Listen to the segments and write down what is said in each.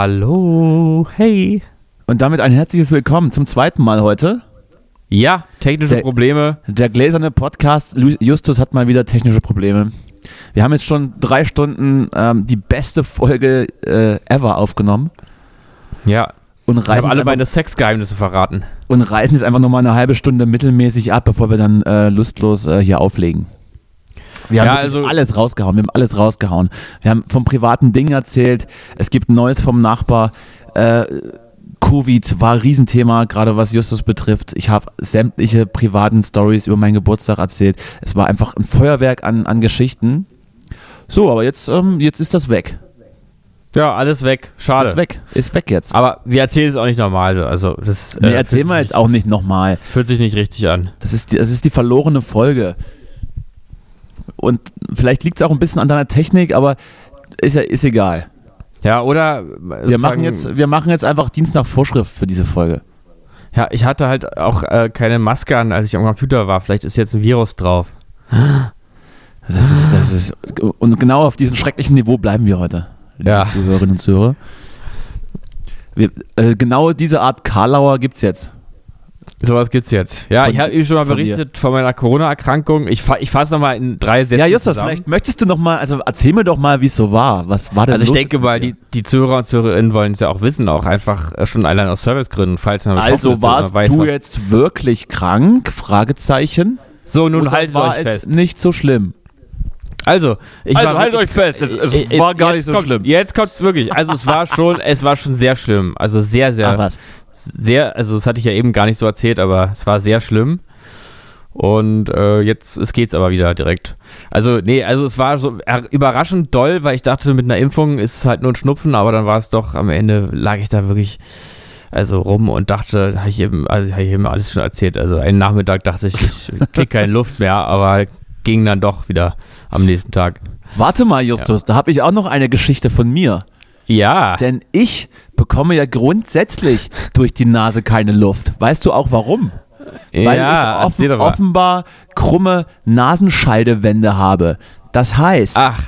Hallo, hey. Und damit ein herzliches Willkommen zum zweiten Mal heute. Ja, technische Der- Probleme. Der gläserne Podcast Justus hat mal wieder technische Probleme. Wir haben jetzt schon drei Stunden ähm, die beste Folge äh, ever aufgenommen Ja, und ich reißen, habe alle meine Sexgeheimnisse verraten. und reißen jetzt einfach nochmal eine halbe Stunde mittelmäßig ab, bevor wir dann äh, lustlos äh, hier auflegen. Wir haben Ja, also- alles rausgehauen. Wir haben alles rausgehauen. Wir haben vom privaten Ding erzählt. Es gibt Neues vom Nachbar. Äh, Covid war ein Riesenthema, gerade was Justus betrifft. Ich habe sämtliche privaten Stories über meinen Geburtstag erzählt. Es war einfach ein Feuerwerk an, an Geschichten. So, aber jetzt, ähm, jetzt ist das weg. Ja, alles weg. Schade. Ist weg. Ist weg jetzt. Aber wir erzählen es auch nicht normal. Also, das äh, Nee, erzählen wir jetzt auch nicht nochmal. Fühlt sich nicht richtig an. Das ist, die, das ist die verlorene Folge. Und vielleicht liegt es auch ein bisschen an deiner Technik, aber ist ja ist egal. Ja, oder. Wir machen, jetzt, wir machen jetzt einfach Dienst nach Vorschrift für diese Folge. Ja, ich hatte halt auch äh, keine Maske an, als ich am Computer war. Vielleicht ist jetzt ein Virus drauf. Das ist, das ist, und genau auf diesem schrecklichen Niveau bleiben wir heute, liebe Ja. Zuhörerinnen und Zuhörer. Wir, äh, genau diese Art Karlauer gibt es jetzt. Sowas gibt's jetzt. Ja, Von ich habe eben schon mal von berichtet von meiner Corona-Erkrankung. Ich, fa ich fasse nochmal in drei Sätzen Ja, Justus, zusammen. vielleicht möchtest du noch mal, also erzähl mir doch mal, wie es so war. Was war denn Also ich denke mal, die, die Zuhörer und Zuhörerinnen wollen es ja auch wissen, auch einfach äh, schon allein aus Servicegründen, falls man Also ist, warst weiß, du was- jetzt wirklich krank? Fragezeichen. So, nun haltet war euch es fest. nicht so schlimm? Also, ich Also war haltet wirklich- euch fest, es- es äh, war gar nicht so kommt, schlimm. Jetzt kommt's wirklich. Also es war schon, es war schon sehr schlimm. Also sehr, sehr, Ach was. Sehr, also das hatte ich ja eben gar nicht so erzählt, aber es war sehr schlimm. Und äh, jetzt es geht's aber wieder direkt. Also, nee, also es war so überraschend doll, weil ich dachte, mit einer Impfung ist es halt nur ein Schnupfen, aber dann war es doch, am Ende lag ich da wirklich also rum und dachte, habe ich eben, also habe ich eben alles schon erzählt. Also einen Nachmittag dachte ich, ich krieg keine Luft mehr, aber ging dann doch wieder am nächsten Tag. Warte mal, Justus, da habe ich auch noch eine Geschichte von mir. Ja. Denn ich bekomme ja grundsätzlich durch die Nase keine Luft. Weißt du auch warum? Weil ja, ich offen, offenbar krumme Nasenscheidewände habe. Das heißt, Ach,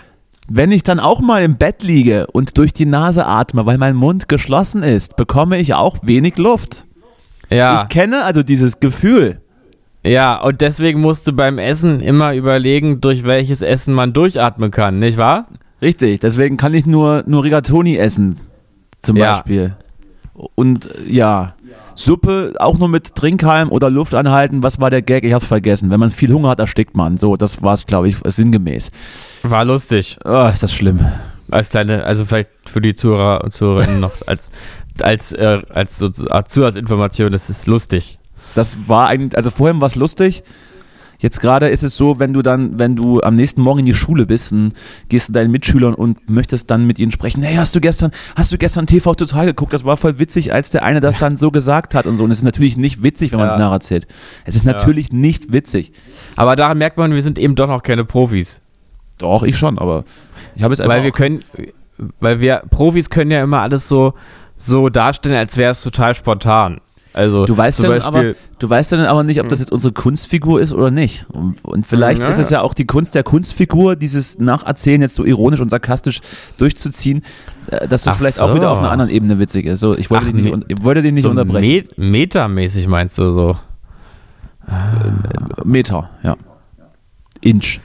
wenn ich dann auch mal im Bett liege und durch die Nase atme, weil mein Mund geschlossen ist, bekomme ich auch wenig Luft. ja. Ich kenne also dieses Gefühl. Ja, und deswegen musst du beim Essen immer überlegen, durch welches Essen man durchatmen kann, nicht wahr? Richtig, deswegen kann ich nur, nur Rigatoni essen, zum Ja. Beispiel. Und äh, ja, Suppe auch nur mit Trinkhalm oder Luft anhalten. Was war der Gag? Ich hab's vergessen. Wenn man viel Hunger hat, erstickt man. So, das war's, glaube ich, sinngemäß. War lustig. Oh, ist das schlimm. Als kleine, also vielleicht für die Zuhörer und Zuhörerinnen noch als, als, äh, als Art Zusatzinformation, das ist lustig. Das war eigentlich, also vorhin war es lustig. Jetzt gerade ist es so, wenn du dann, wenn du am nächsten Morgen in die Schule bist und gehst zu deinen Mitschülern und möchtest dann mit ihnen sprechen, hey, hast du gestern, hast du gestern TV total geguckt? Das war voll witzig, als der eine das dann so gesagt hat und so. Und es ist natürlich nicht witzig, wenn man es Ja. nacherzählt. Es ist natürlich nicht witzig. Aber daran merkt man, wir sind eben doch noch keine Profis. Doch, ich schon, aber ich habe es einfach Weil wir können, weil wir, Profis können ja immer alles so, so darstellen, als wäre es total spontan. Also, Du weißt, ja dann aber, du weißt ja dann aber nicht, ob das jetzt unsere Kunstfigur ist oder nicht. Und, und vielleicht Ja, ist es ja auch die Kunst der Kunstfigur, dieses Nacherzählen jetzt so ironisch und sarkastisch durchzuziehen, äh, dass das Ach vielleicht auch so. wieder auf einer anderen Ebene witzig ist. So, ich wollte, Ach, dich, nicht, un- ich wollte den nicht so unterbrechen. met metamäßig meinst du so? Meter, ja. Inch.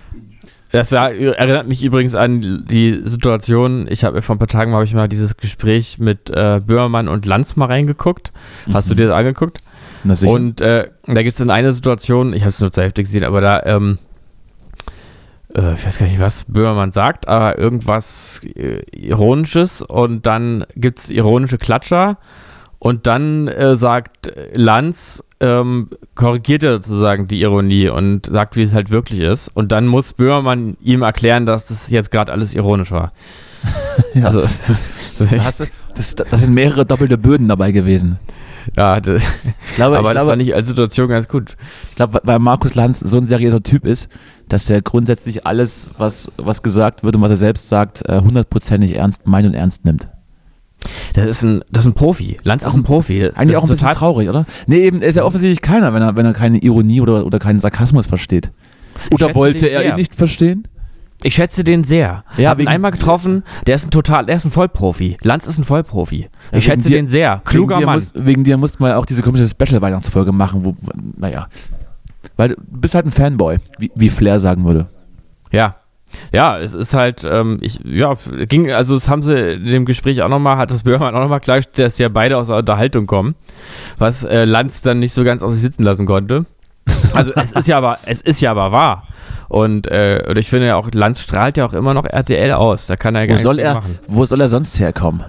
Das erinnert mich übrigens an die Situation, ich habe vor ein paar Tagen habe ich mal dieses Gespräch mit äh, Böhmermann und Lanz mal reingeguckt. Hast du dir das angeguckt? Na sicher. Und äh, da gibt es dann eine Situation, ich habe es nur zur Hälfte gesehen, aber da, ähm, äh, ich weiß gar nicht, was Böhmermann sagt, aber irgendwas äh, Ironisches und dann gibt es ironische Klatscher und dann äh, sagt Lanz, ähm, korrigiert er sozusagen die Ironie und sagt, wie es halt wirklich ist. Und dann muss Böhmermann ihm erklären, dass das jetzt gerade alles ironisch war. ja. Also, Da hast du, das, das sind mehrere doppelte Böden dabei gewesen. ja, das, Ich glaube, aber ich das glaube, fand ich als Situation ganz gut. Ich glaube, weil Markus Lanz so ein seriöser Typ ist, dass er grundsätzlich alles, was, was gesagt wird und was er selbst sagt, äh, hundertprozentig ernst meint und ernst nimmt. Das ist ein, das ist ein Profi. Lanz ist ein Profi. Das Eigentlich ist auch ein bisschen total traurig, oder? Nee, eben ist ja offensichtlich keiner, wenn er, wenn er keine Ironie oder, oder keinen Sarkasmus versteht. Oder wollte er sehr. ihn nicht verstehen? Ich schätze den sehr. Ja, Hab ihn einmal getroffen, der ist ein total, der ist ein Vollprofi. Lanz ist ein Vollprofi. Ja, ich schätze dir- den sehr. Kluger wegen Mann. Muss, wegen dir mussten wir auch diese komische Special-Weihnachtsfolge machen, wo, naja. Weil du bist halt ein Fanboy, wie, wie Flair sagen würde. Ja. Ja, es ist halt, ähm, ich, ja, ging, also das haben sie in dem Gespräch auch nochmal, hat das Böhmermann auch nochmal klargestellt, dass ja beide aus der Unterhaltung kommen, was äh, Lanz dann nicht so ganz auf sich sitzen lassen konnte. Also es ist ja aber, es ist ja aber wahr. Und, äh, und ich finde ja auch, Lanz strahlt ja auch immer noch RTL aus. Da kann er gar Wo soll nichts er, machen. wo soll er sonst herkommen?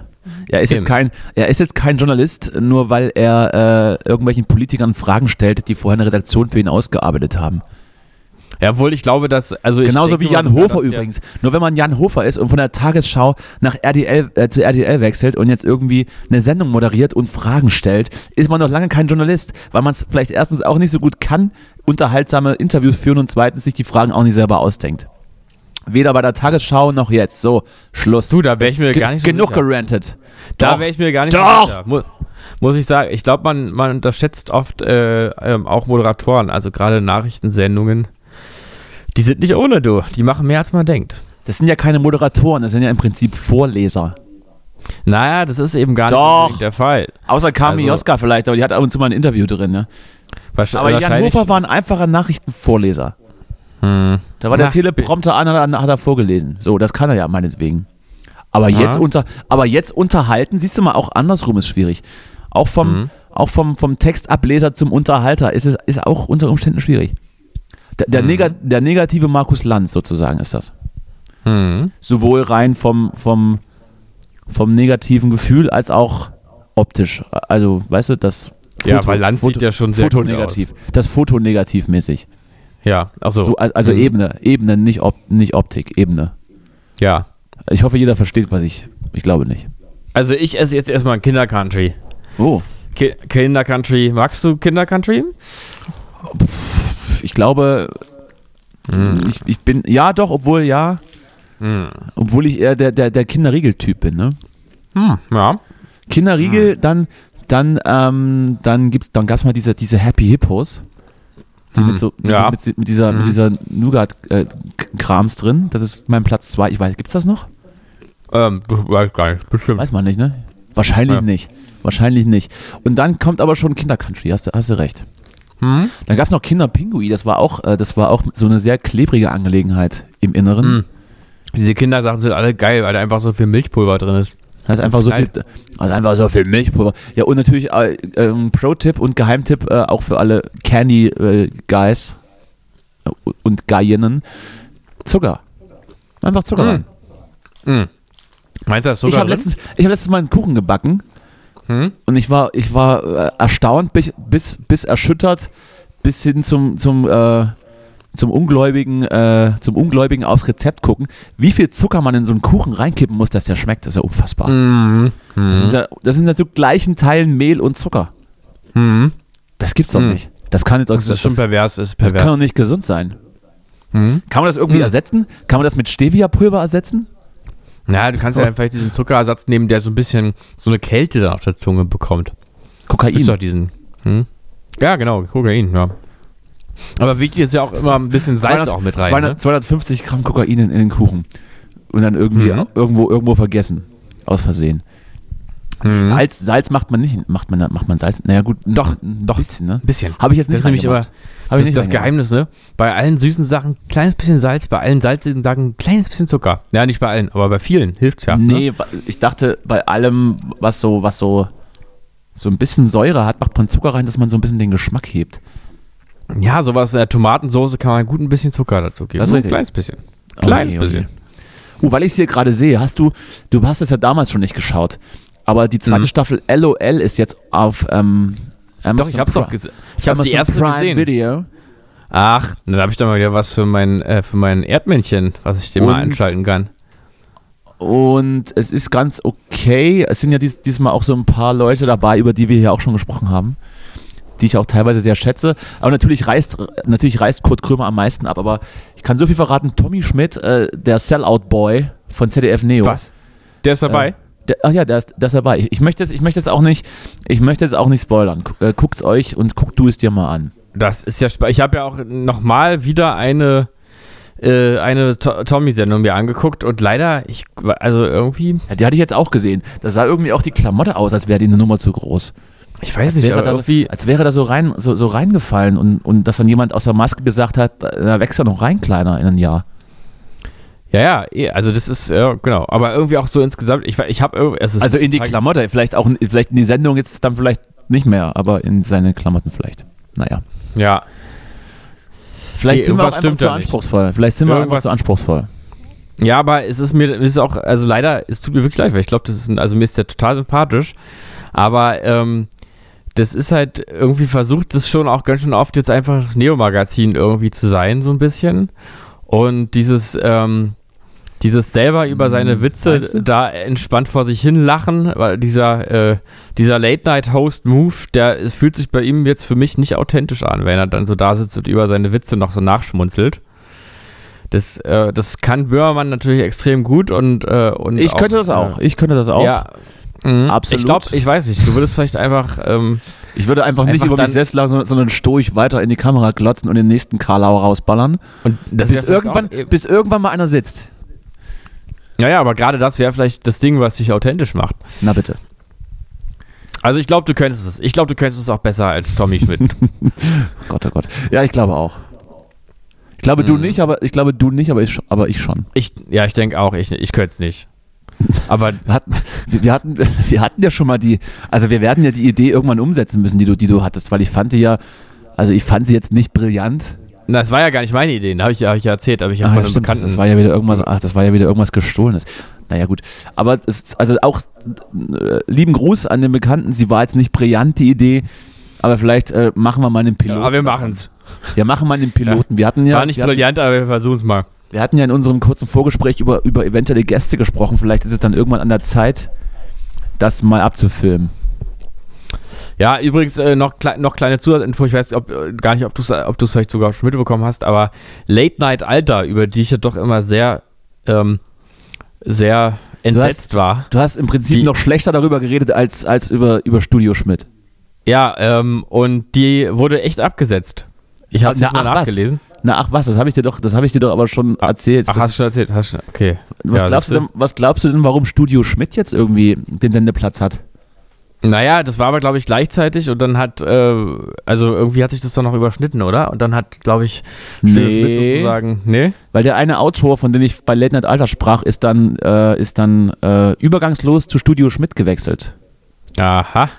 Er ist, jetzt kein, er ist jetzt kein Journalist, nur weil er äh, irgendwelchen Politikern Fragen stellt, die vorher eine Redaktion für ihn ausgearbeitet haben. Ja, obwohl ich glaube, dass, also Genauso wie Jan Hofer übrigens. Nur wenn man Jan Hofer ist und von der Tagesschau nach RTL, äh, zu RTL wechselt und jetzt irgendwie eine Sendung moderiert und Fragen stellt, ist man noch lange kein Journalist, weil man es vielleicht erstens auch nicht so gut kann, unterhaltsame Interviews führen und zweitens sich die Fragen auch nicht selber ausdenkt. Weder bei der Tagesschau noch jetzt. So, Schluss. Du, da wäre ich mir Ge- gar nicht so genug sicher. gerantet. Da wäre ich mir gar nicht Doch. so sicher. Mu muss ich sagen. Ich glaube, man, man unterschätzt oft äh, ähm, auch Moderatoren, also gerade Nachrichtensendungen. Die sind nicht ohne du. Die machen mehr, als man denkt. Das sind ja keine Moderatoren, das sind ja im Prinzip Vorleser. Naja, das ist eben gar Doch. nicht der Fall. Außer Carmen Also- Joska vielleicht, aber die hat ab und zu mal ein Interview drin. Ne? Aber Jan Hofer war ein einfacher Nachrichtenvorleser. Hm. Da war der Na, Teleprompter an, hat er- hat er vorgelesen. So, das kann er ja meinetwegen. Aber jetzt, unter, aber jetzt unterhalten, siehst du mal, auch andersrum ist schwierig. Auch vom, Mhm. auch vom, vom Textableser zum Unterhalter ist es ist auch unter Umständen schwierig. Der, Mhm. nega, der negative Markus Lanz sozusagen ist das. Hm. Sowohl rein vom, vom, vom negativen Gefühl als auch optisch. Also, weißt du, das Ja, weil Lanz sieht ja schon sehr Foto negativ. Das Foto negativmäßig. Ja, achso. So, al- also Mhm. Ebene, Ebene, nicht, Op nicht Optik, Ebene. Ja. Ich hoffe, jeder versteht, was ich. Ich glaube nicht. Also ich esse jetzt erstmal Kindercountry. Oh. Ki Kindercountry. Magst du Kindercountry? Ich glaube, ich, ich bin. Ja, doch, obwohl ja. Hm. Obwohl ich eher der, der, der Kinderriegel-Typ bin, ne? Hm. Ja. Kinderriegel, dann, dann, ähm, dann gibt's, dann gab's mal diese, diese Happy Hippos. Die mit so, diese, Ja. mit, mit dieser, mit dieser Nougat-Krams drin. Das ist mein Platz zwei. Ich weiß, gibt's das noch? Ähm, weiß gar nicht. Bestimmt. Weiß man nicht, ne? Wahrscheinlich Ja. nicht. Wahrscheinlich nicht. Und dann kommt aber schon Kindercountry, hast du, hast du recht. Hm? Dann gab es noch Kinderpingui, das war auch, äh, das war auch so eine sehr klebrige Angelegenheit im Inneren. Hm. Diese Kindersachen sind alle geil, weil da einfach so viel Milchpulver drin ist. Da ist einfach so viel, also einfach so viel Milchpulver. Ja, und natürlich äh, ähm, Pro-Tipp und Geheimtipp äh, auch für alle Candy-Guys äh, und Gaierinnen. Zucker. Einfach Zucker Hm. rein. Hm. Meinst du das Ich sogar habe letztens, ich hab letztens mal einen Kuchen gebacken Hm? und ich war, ich war äh, erstaunt bis, bis, bis erschüttert bis hin zum, zum, äh, zum Ungläubigen, äh, zum Ungläubigen aufs Rezept gucken, wie viel Zucker man in so einen Kuchen reinkippen muss, dass der schmeckt. Das ist ja unfassbar. Mhm. Das, ist ja, das sind ja so gleichen Teilen Mehl und Zucker. Mhm. Das gibt's doch Mhm. nicht. Das kann nicht, Das ist schon das, pervers, das ist das kann pervers. doch nicht gesund sein. Mhm. Kann man das irgendwie Mhm. ersetzen? Kann man das mit Stevia-Pulver ersetzen? Na, du kannst ja vielleicht diesen Zuckerersatz nehmen, der so ein bisschen so eine Kälte dann auf der Zunge bekommt. Kokain. Auch diesen. Hm? Ja, genau, Kokain, ja. Aber wichtig ist ja auch immer ein bisschen Salz 200 auch mit rein. 200, Ne? 250 Gramm Kokain in, in den Kuchen. Und dann irgendwie Mhm. irgendwo, irgendwo vergessen. Aus Versehen. Mhm. Salz, Salz macht man nicht. Macht man, macht man Salz? Naja, gut. Doch, ein doch. Bisschen, ne? Bisschen. Habe ich jetzt nicht Das ist nämlich aber reingemacht. Hab das, ich nicht das. Geheimnis, ne? Bei allen süßen Sachen ein kleines bisschen Salz, bei allen salzigen Sachen ein kleines bisschen Zucker. Ja, nicht bei allen, aber bei vielen hilft's ja. Ne? Nee, wa- ich dachte, bei allem, was so, was so, so ein bisschen Säure hat, macht man Zucker rein, dass man so ein bisschen den Geschmack hebt. Ja, sowas, äh, Tomatensoße kann man gut ein bisschen Zucker dazu geben. Das ist richtig. Ein kleines bisschen. Kleines Okay, okay. bisschen. Uh, weil ich es hier gerade sehe, hast du, du hast es ja damals schon nicht geschaut, aber die zweite Mhm. Staffel LOL ist jetzt auf ähm, Amazon Doch, ich hab's doch gesehen. Ich habe die erste Prime gesehen. Video. Ach, dann habe ich doch mal wieder was für mein, äh, für mein Erdmännchen, was ich dir mal einschalten kann. Und es ist ganz okay. Es sind ja dies, diesmal auch so ein paar Leute dabei, über die wir hier auch schon gesprochen haben, die ich auch teilweise sehr schätze. Aber natürlich reißt, natürlich reißt Kurt Krömer am meisten ab. Aber ich kann so viel verraten: Tommy Schmidt, äh, der Sellout-Boy von ZDF Neo. Was? Der ist dabei? Äh, ach ja, der ist, der ist dabei. Ich, ich möchte es, ich möchte es auch nicht, ich möchte es auch nicht spoilern. Äh, guckt's euch und guckt du es dir mal an. Das ist ja spannend. Ich habe ja auch nochmal wieder eine äh, eine to Tommy-Sendung mir angeguckt und leider, ich, also irgendwie, Ja, die hatte ich jetzt auch gesehen. Da sah irgendwie auch die Klamotte aus, als wäre die eine Nummer zu groß. ich weiß Als nicht, aber da so, als wäre da so, rein, so, so reingefallen und, und dass dann jemand aus der Maske gesagt hat, da wächst er noch rein, kleiner, in ein Jahr. Ja, ja, eh, also das ist, ja, genau, aber irgendwie auch so insgesamt, ich, ich habe Also in die Klamotte, vielleicht auch in- vielleicht in die Sendung jetzt dann vielleicht nicht mehr, aber in seine Klamotten vielleicht. Naja. Ja, Vielleicht Nee, sind wir auch einfach zu da nicht. anspruchsvoll. Vielleicht sind wir einfach Irgendwas- zu anspruchsvoll. Ja, aber es ist mir, es ist auch, also leider, es tut mir wirklich leid, weil ich glaube, das ist, ein, also mir ist der total sympathisch, aber ähm, das ist halt irgendwie versucht, das schon auch ganz schön oft jetzt einfach das Neo-Magazin irgendwie zu sein, so ein bisschen. Und dieses, ähm, dieses selber über seine Witze da entspannt vor sich hin lachen, weil dieser, äh, dieser Late-Night-Host-Move, der fühlt sich bei ihm jetzt für mich nicht authentisch an, wenn er dann so da sitzt und über seine Witze noch so nachschmunzelt. Das, äh, das kann Böhmermann natürlich extrem gut und, äh, und Ich könnte das auch. Ich könnte das auch. Ja, mhm. Absolut. Ich glaube, ich weiß nicht, du würdest vielleicht einfach, ähm, Ich würde einfach nicht Einfach über mich selbst lachen, sondern- sondern stoisch weiter in die Kamera glotzen und den nächsten Karlau rausballern. und das Bis irgendwann, auch, bis irgendwann mal einer sitzt. ja, ja, aber gerade das wäre vielleicht das Ding, was dich authentisch macht. Na bitte. Also ich glaube, du könntest es. Ich glaube, du könntest es auch besser als Tommy Schmidt. Gott, oh Gott. Ja, ich glaube auch. Ich glaube du Mhm. nicht, aber ich glaube du nicht, aber ich, aber ich schon. ich, ja, ich denke auch, ich, ich könnte es nicht. Aber Wir hatten, wir, hatten, wir hatten ja schon mal die, also wir werden ja die Idee irgendwann umsetzen müssen, die du, die du hattest, weil ich fand die ja, also ich fand sie jetzt nicht brillant. na, das war ja gar nicht meine Idee, da habe ich, ja- hab ich ja erzählt, aber ich habe Ah, von ja, einem Bekannten. das war ja wieder irgendwas, ach, das war ja wieder irgendwas gestohlenes. Naja, gut. Aber es, also auch äh, lieben Gruß an den Bekannten, sie war jetzt nicht brillant, die Idee, aber vielleicht äh, machen wir mal einen Piloten. aber wir machen es. Wir machen mal einen Piloten. Wir hatten ja, war nicht wir hatten, brillant, aber wir versuchen es mal. Wir hatten ja in unserem kurzen Vorgespräch über, über eventuelle Gäste gesprochen. Vielleicht ist es dann irgendwann an der Zeit, das mal abzufilmen. Ja, übrigens äh, noch, klei noch kleine Zusatzinfo, ich weiß ob, äh, gar nicht, ob du es ob du's vielleicht sogar schon mitbekommen hast, aber Late Night Alter, über die ich ja doch immer sehr, ähm, sehr entsetzt war. Du hast im Prinzip Die- noch schlechter darüber geredet als, als über, über Studio Schmidt. Ja, ähm, und die wurde echt abgesetzt. Ich habe jetzt mal ach, nachgelesen. Na ach was, das habe ich dir doch, das habe ich dir doch aber schon erzählt. Ach, Das hast du schon erzählt? Hast du, okay. was, Ja, glaubst du denn, was glaubst du denn, warum Studio Schmidt jetzt irgendwie den Sendeplatz hat? Naja, das war aber, glaube ich, gleichzeitig und dann hat, äh, also irgendwie hat sich das doch noch überschnitten, oder? Und dann hat, glaube ich, Studio Schmidt sozusagen, nee? Weil der eine Autor, von dem ich bei Late Night Alter sprach, ist dann, äh, ist dann äh, übergangslos zu Studio Schmidt gewechselt. Aha.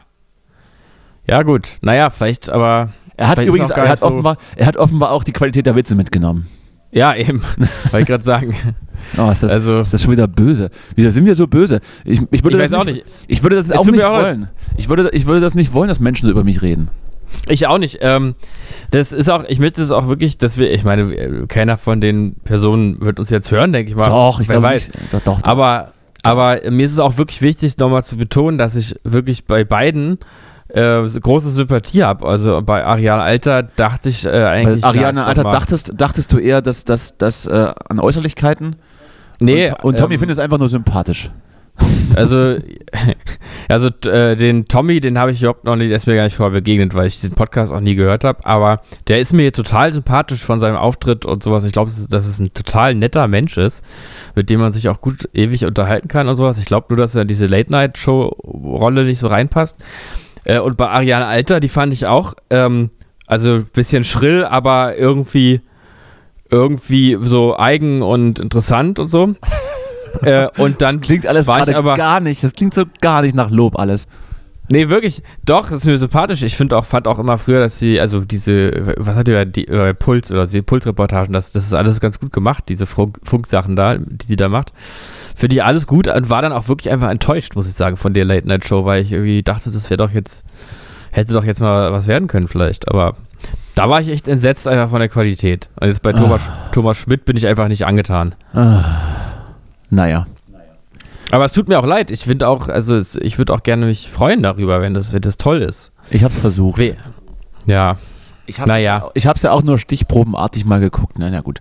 Ja, gut. Naja, vielleicht, aber. Er hat vielleicht übrigens, er nicht hat, so- offenbar, er hat offenbar auch die Qualität der Witze mitgenommen. Ja, eben. Wollte ich gerade sagen. Oh, ist das, Also- ist das schon wieder böse? Wieso sind wir so böse? Ich, ich, würde Ich das weiß auch nicht. Ich würde das Es auch nicht wollen. Ich würde, ich würde das nicht wollen, dass Menschen so über mich reden. Ich auch nicht. Ähm, das ist auch, ich möchte es auch wirklich, dass wir, ich meine, keiner von den Personen wird uns jetzt hören, denke ich mal. Doch, ich Wer weiß. nicht. Doch, doch, doch. Aber, aber mir ist es auch wirklich wichtig, nochmal zu betonen, dass ich wirklich bei beiden äh, große Sympathie habe. Also bei Ariane Alter dachte ich äh, Bei eigentlich. Ariane na, ist Alter, dachtest, dachtest du eher, dass das äh, an Äußerlichkeiten? Nee, und, und Tommy ähm, findet es einfach nur sympathisch. Also, also äh, den Tommy, den habe ich überhaupt noch nicht, der ist mir gar nicht vorher begegnet, weil ich diesen Podcast auch nie gehört habe. Aber der ist mir total sympathisch von seinem Auftritt und sowas. Ich glaube, dass es ein total netter Mensch ist, mit dem man sich auch gut ewig unterhalten kann und sowas. Ich glaube nur, dass er in diese Late-Night-Show-Rolle nicht so reinpasst. Äh, und bei Ariane Alter, die fand ich auch, ähm, also ein bisschen schrill, aber irgendwie, irgendwie so eigen und interessant und so. äh, und dann Klingt alles war ich aber- gar nicht. Das klingt so gar nicht nach Lob alles. Nee, wirklich. Doch, das ist mir sympathisch. Ich finde auch, fand auch immer früher, dass sie, also diese, was hat die bei die, bei Puls oder die Pulsreportagen, das, das ist alles ganz gut gemacht, diese Funk, Funksachen da, die sie da macht. Finde ich alles gut und war dann auch wirklich einfach enttäuscht, muss ich sagen, von der Late Night Show, weil ich irgendwie dachte, das wäre doch jetzt, hätte doch jetzt mal was werden können vielleicht. Aber da war ich echt entsetzt einfach von der Qualität. Und jetzt bei Thomas, Thomas Schmidt bin ich einfach nicht angetan. Ah. Naja. Aber es tut mir auch leid. Ich finde auch, also es, ich würde auch gerne mich freuen darüber, wenn das, wenn das toll ist. Ich hab's versucht. We ja. Ich Naja. Ich hab's ja auch nur stichprobenartig mal geguckt. Na ja, gut.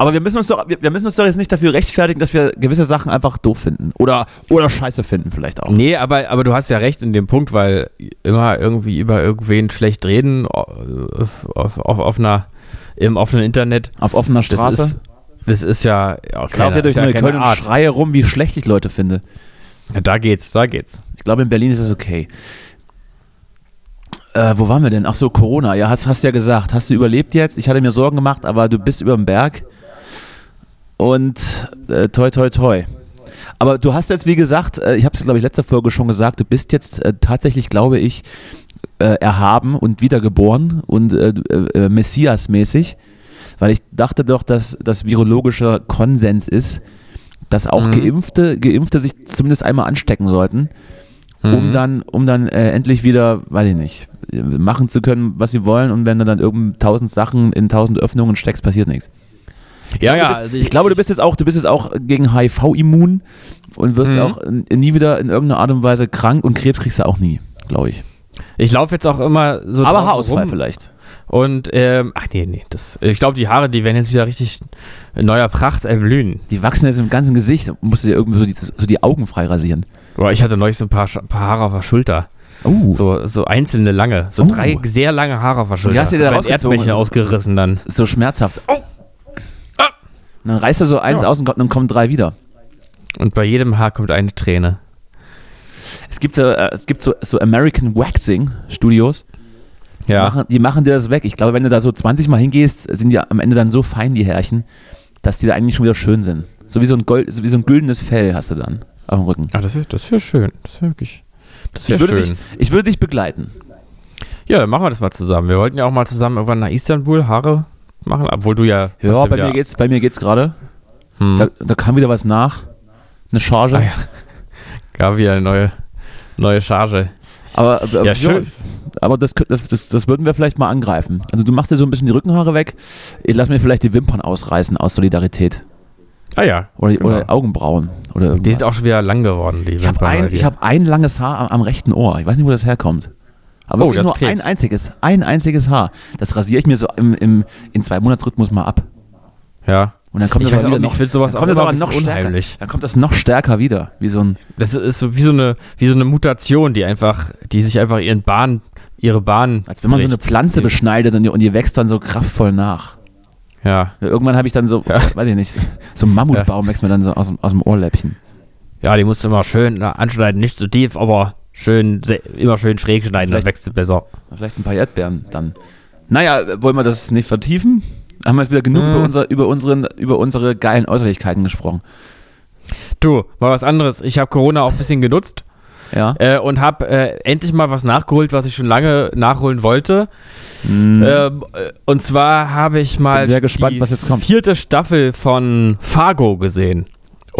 Aber wir müssen uns doch, wir, müssen uns doch jetzt nicht dafür rechtfertigen, dass wir gewisse Sachen einfach doof finden. Oder, oder scheiße finden vielleicht auch. Nee, aber, aber du hast ja recht in dem Punkt, weil immer irgendwie über irgendwen schlecht reden auf, auf, auf, einer, im offenen Internet. Auf offener Das Straße. ist, Das ist ja auch Ich laufe ja durch ja keine und schreie rum, wie schlecht ich Leute finde. Ja, da geht's, da geht's. Ich glaube, in Berlin ist das okay. Äh, wo waren wir denn? Ach so, Corona. Ja, hast, hast ja gesagt. Hast du überlebt jetzt? Ich hatte mir Sorgen gemacht, aber du bist über dem Berg. Und äh, toi, toi, toi. Aber du hast jetzt, wie gesagt, äh, ich habe es, glaube ich, letzter Folge schon gesagt, du bist jetzt äh, tatsächlich, glaube ich, äh, erhaben und wiedergeboren und äh, äh, Messias-mäßig. Weil ich dachte doch, dass das virologischer Konsens ist, dass auch Mhm. Geimpfte, Geimpfte sich zumindest einmal anstecken sollten um Mhm. dann, um dann äh, endlich wieder, weiß ich nicht, äh, machen zu können, was sie wollen und wenn du dann irgend tausend Sachen in tausend Öffnungen steckst, passiert nichts. Ja, ja, bist, also ich, glaube, du bist jetzt auch, du bist jetzt auch gegen HIV immun und wirst Mhm. auch nie wieder in irgendeiner Art und Weise krank und Krebs kriegst du auch nie, glaube ich. ich laufe jetzt auch immer so Aber Haarausfall rum vielleicht. und ähm, ach nee, nee, das ich glaube die Haare, die werden jetzt wieder richtig in neuer Pracht erblühen. Die wachsen jetzt im ganzen Gesicht, musst du dir irgendwie so die, so die Augen frei rasieren. Boah, ich hatte neulich so ein paar, paar Haare auf der Schulter. Oh, So, so einzelne lange. So Oh. drei sehr lange Haare auf der Schulter. hast du dir da rausgezogen Erdmännchen so- ausgerissen dann. so schmerzhaft. Oh. Ah. Dann reißt er so eins Ja. aus und kommt- dann kommen drei wieder. Und bei jedem Haar kommt eine Träne. Es gibt so, äh, es gibt so, so American Waxing Studios. Die, Ja. machen, die machen dir das weg. Ich glaube, wenn du da so 20 Mal hingehst, sind die am Ende dann so fein, die Härchen, dass die da eigentlich schon wieder schön sind. So wie so ein, Gold, so wie so ein güldenes Fell hast du dann auf dem Rücken. Ah, das wäre das wär schön. Das wäre wirklich. Das Ich wäre würde, schön. dich, ich würde dich begleiten. Ja, dann machen wir das mal zusammen. Wir wollten ja auch mal zusammen irgendwann nach Istanbul Haare machen, obwohl du ja. Ja, bei, mir geht's, bei mir geht's gerade. Hm. Da, da kam wieder was nach. Eine Charge. Ah, ja. Gab wieder eine neue, neue Charge. Aber, aber, Ja, schön. aber das, das, das, das würden wir vielleicht mal angreifen. Also du machst dir so ein bisschen die Rückenhaare weg. Ich lass mir vielleicht die Wimpern ausreißen aus Solidarität. Ah ja. Oder, Genau. oder Augenbrauen. Oder Die sind auch schon wieder lang geworden, die Ich habe Wimpern bei ein, ich hab ein langes Haar am, am rechten Ohr. Ich weiß nicht, wo das herkommt. Aber Oh, nur Krebs. ein einziges, ein einziges Haar. Das rasiere ich mir so im, im, in zwei Monatsrhythmus mal ab. ja. Und dann kommt Ich das aber wieder noch, ich sowas dann auch kommt das aber noch bisschen stärker. unheimlich. Dann kommt das noch stärker wieder, wie so ein Das ist so wie so eine, wie so eine Mutation, die einfach, die sich einfach ihren Bahn, ihre Bahn. als wenn man so eine. Pflanze beschneidet und die, und die wächst dann so kraftvoll nach. Ja. Irgendwann habe ich dann so, Ja. weiß ich nicht, so ein Mammutbaum wächst mir dann so aus, dem- aus dem Ohrläppchen. Ja, die musst du immer schön na, anschneiden, nicht zu tief, aber schön, immer schön schräg schneiden, dann wächst du besser. Vielleicht ein paar Erdbeeren dann. Naja, wollen wir das nicht vertiefen? Haben wir jetzt wieder genug Hm. über, unser, über, unseren, über unsere geilen Äußerlichkeiten gesprochen. Du, mal was anderes. Ich habe Corona auch ein bisschen genutzt Ja. äh, und habe äh, endlich mal was nachgeholt, was ich schon lange nachholen wollte. Mhm. Ähm, äh, und zwar habe ich mal Bin sehr gespannt, die was jetzt kommt. vierte Staffel von Fargo gesehen.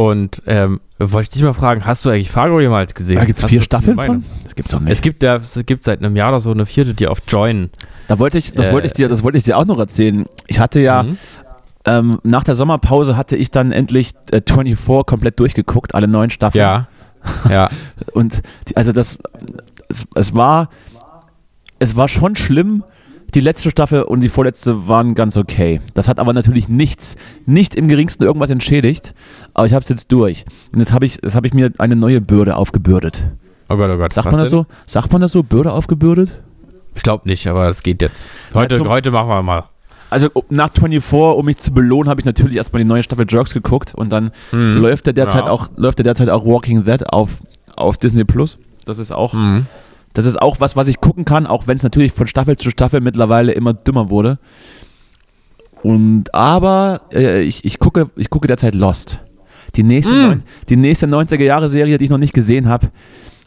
Und ähm, wollte ich dich mal fragen, hast du eigentlich Fargo jemals gesehen? da gibt es vier Staffeln von? Das gibt's doch nicht. Es gibt, ja, es gibt seit einem Jahr oder so eine vierte, die auf Join. da wollte ich, das äh, wollte ich dir, das wollte ich dir auch noch erzählen. Ich hatte ja, Mhm. ähm, nach der Sommerpause hatte ich dann endlich äh, 24 komplett durchgeguckt, alle neun Staffeln. Ja. Ja. Und die, also das, es, es war, es war schon schlimm. Die letzte Staffel und die vorletzte waren ganz okay. Das hat aber natürlich nichts, nicht im geringsten irgendwas entschädigt. Aber ich habe es jetzt durch. Und jetzt habe ich, jetzt habe ich mir eine neue Bürde aufgebürdet. Oh Gott, oh Gott. Sagt Was man das denn? so? Sagt man das so? Bürde aufgebürdet? Ich glaube nicht, aber es geht jetzt. Heute, zum- heute machen wir mal. Also nach 24, um mich zu belohnen, habe ich natürlich erstmal die neue Staffel Jerks geguckt und dann Mhm. läuft der derzeit Ja. auch läuft der derzeit auch Walking Dead auf auf Disney Plus. Das ist auch Mhm. Das ist auch was, was ich gucken kann, auch wenn es natürlich von Staffel zu Staffel mittlerweile immer dümmer wurde. Und aber äh, ich, ich, gucke, ich gucke derzeit Lost. Die nächste, Mm. neun, die nächste 90er-Jahre-Serie, die ich noch nicht gesehen habe.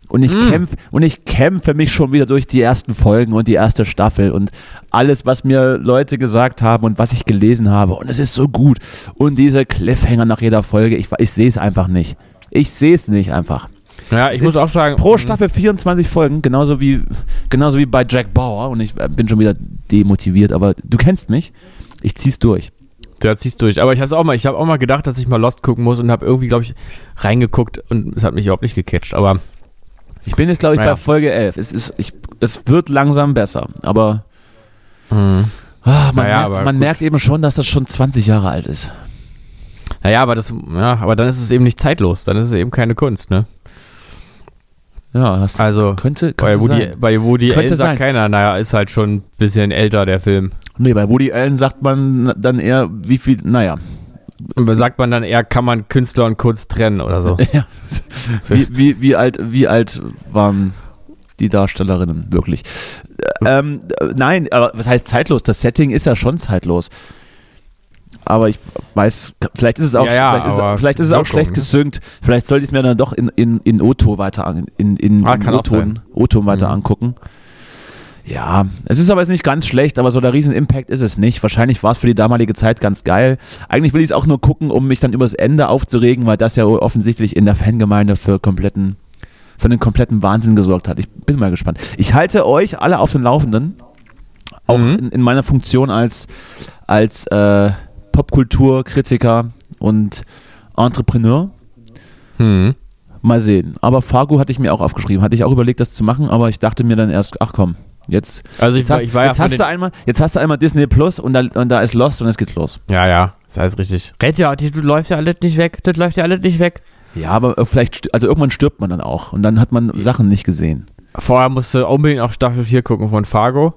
Und ich Mm. kämpfe und ich kämpfe mich schon wieder durch die ersten Folgen und die erste Staffel und alles, was mir Leute gesagt haben und was ich gelesen habe. Und es ist so gut. Und diese Cliffhanger nach jeder Folge, ich, ich sehe es einfach nicht. Ich sehe es nicht einfach. Ja, ich Es muss auch sagen. Pro mhm. Staffel 24 Folgen, genauso wie, genauso wie bei Jack Bauer. Und ich äh, bin schon wieder demotiviert, aber du kennst mich. Ich zieh's durch. Der ziehst durch. Aber ich habe auch mal, ich habe auch mal gedacht, dass ich mal Lost gucken muss und habe irgendwie, glaube ich, reingeguckt und es hat mich überhaupt nicht gecatcht. Aber Ich bin jetzt, glaube ich, Naja. bei Folge 11. Es, ist, ich, es wird langsam besser, aber mhm. ah, man, Naja, merkt, aber man merkt eben schon, dass das schon 20 Jahre alt ist. naja, aber das, ja, aber dann ist es eben nicht zeitlos. Dann ist es eben keine Kunst, ne? Ja, das Also könnte, bei könnte Woody, sein. bei Woody Könnte Allen sagt sein. keiner, naja, ist halt schon ein bisschen älter der Film. Nee, bei Woody Allen sagt man dann eher, wie viel, naja, sagt man dann eher, kann man Künstler und Kunst trennen oder so. ja. wie, wie, wie, alt, wie alt waren die Darstellerinnen wirklich? Ähm, nein, aber was heißt zeitlos? Das Setting ist ja schon zeitlos. Aber ich weiß, vielleicht ist es auch, Ja, ja, vielleicht ist, vielleicht ist es auch schlecht ne? gesynkt. Vielleicht sollte ich es mir dann doch in, in, in O-Ton weiter an, in, in, Ah, in. O-Ton weiter Mhm. angucken. Ja, es ist aber jetzt nicht ganz schlecht, aber so der Riesen-Impact ist es nicht. Wahrscheinlich war es für die damalige Zeit ganz geil. Eigentlich will ich es auch nur gucken, um mich dann übers Ende aufzuregen, weil das ja offensichtlich in der Fangemeinde für kompletten, für einen kompletten Wahnsinn gesorgt hat. Ich bin mal gespannt. Ich halte euch alle auf dem Laufenden, auch Mhm. in, in meiner Funktion als, als äh, Popkulturkritiker und Entrepreneur. Hm. Mal sehen. Aber Fargo hatte ich mir auch aufgeschrieben. Hatte ich auch überlegt, das zu machen, aber ich dachte mir dann erst, ach komm, jetzt Also ich, Jetzt, war- ich war ja jetzt, von hast du einmal, jetzt hast du einmal Disney Plus und da, und da ist Lost und es geht's los. Ja, ja, das heißt richtig. Red ja, die, du läufst ja alles nicht weg. Das läuft ja alles nicht weg. Ja, aber äh, vielleicht, also irgendwann stirbt man dann auch und dann hat man Sachen nicht gesehen. Vorher musst du unbedingt auch Staffel 4 gucken von Fargo.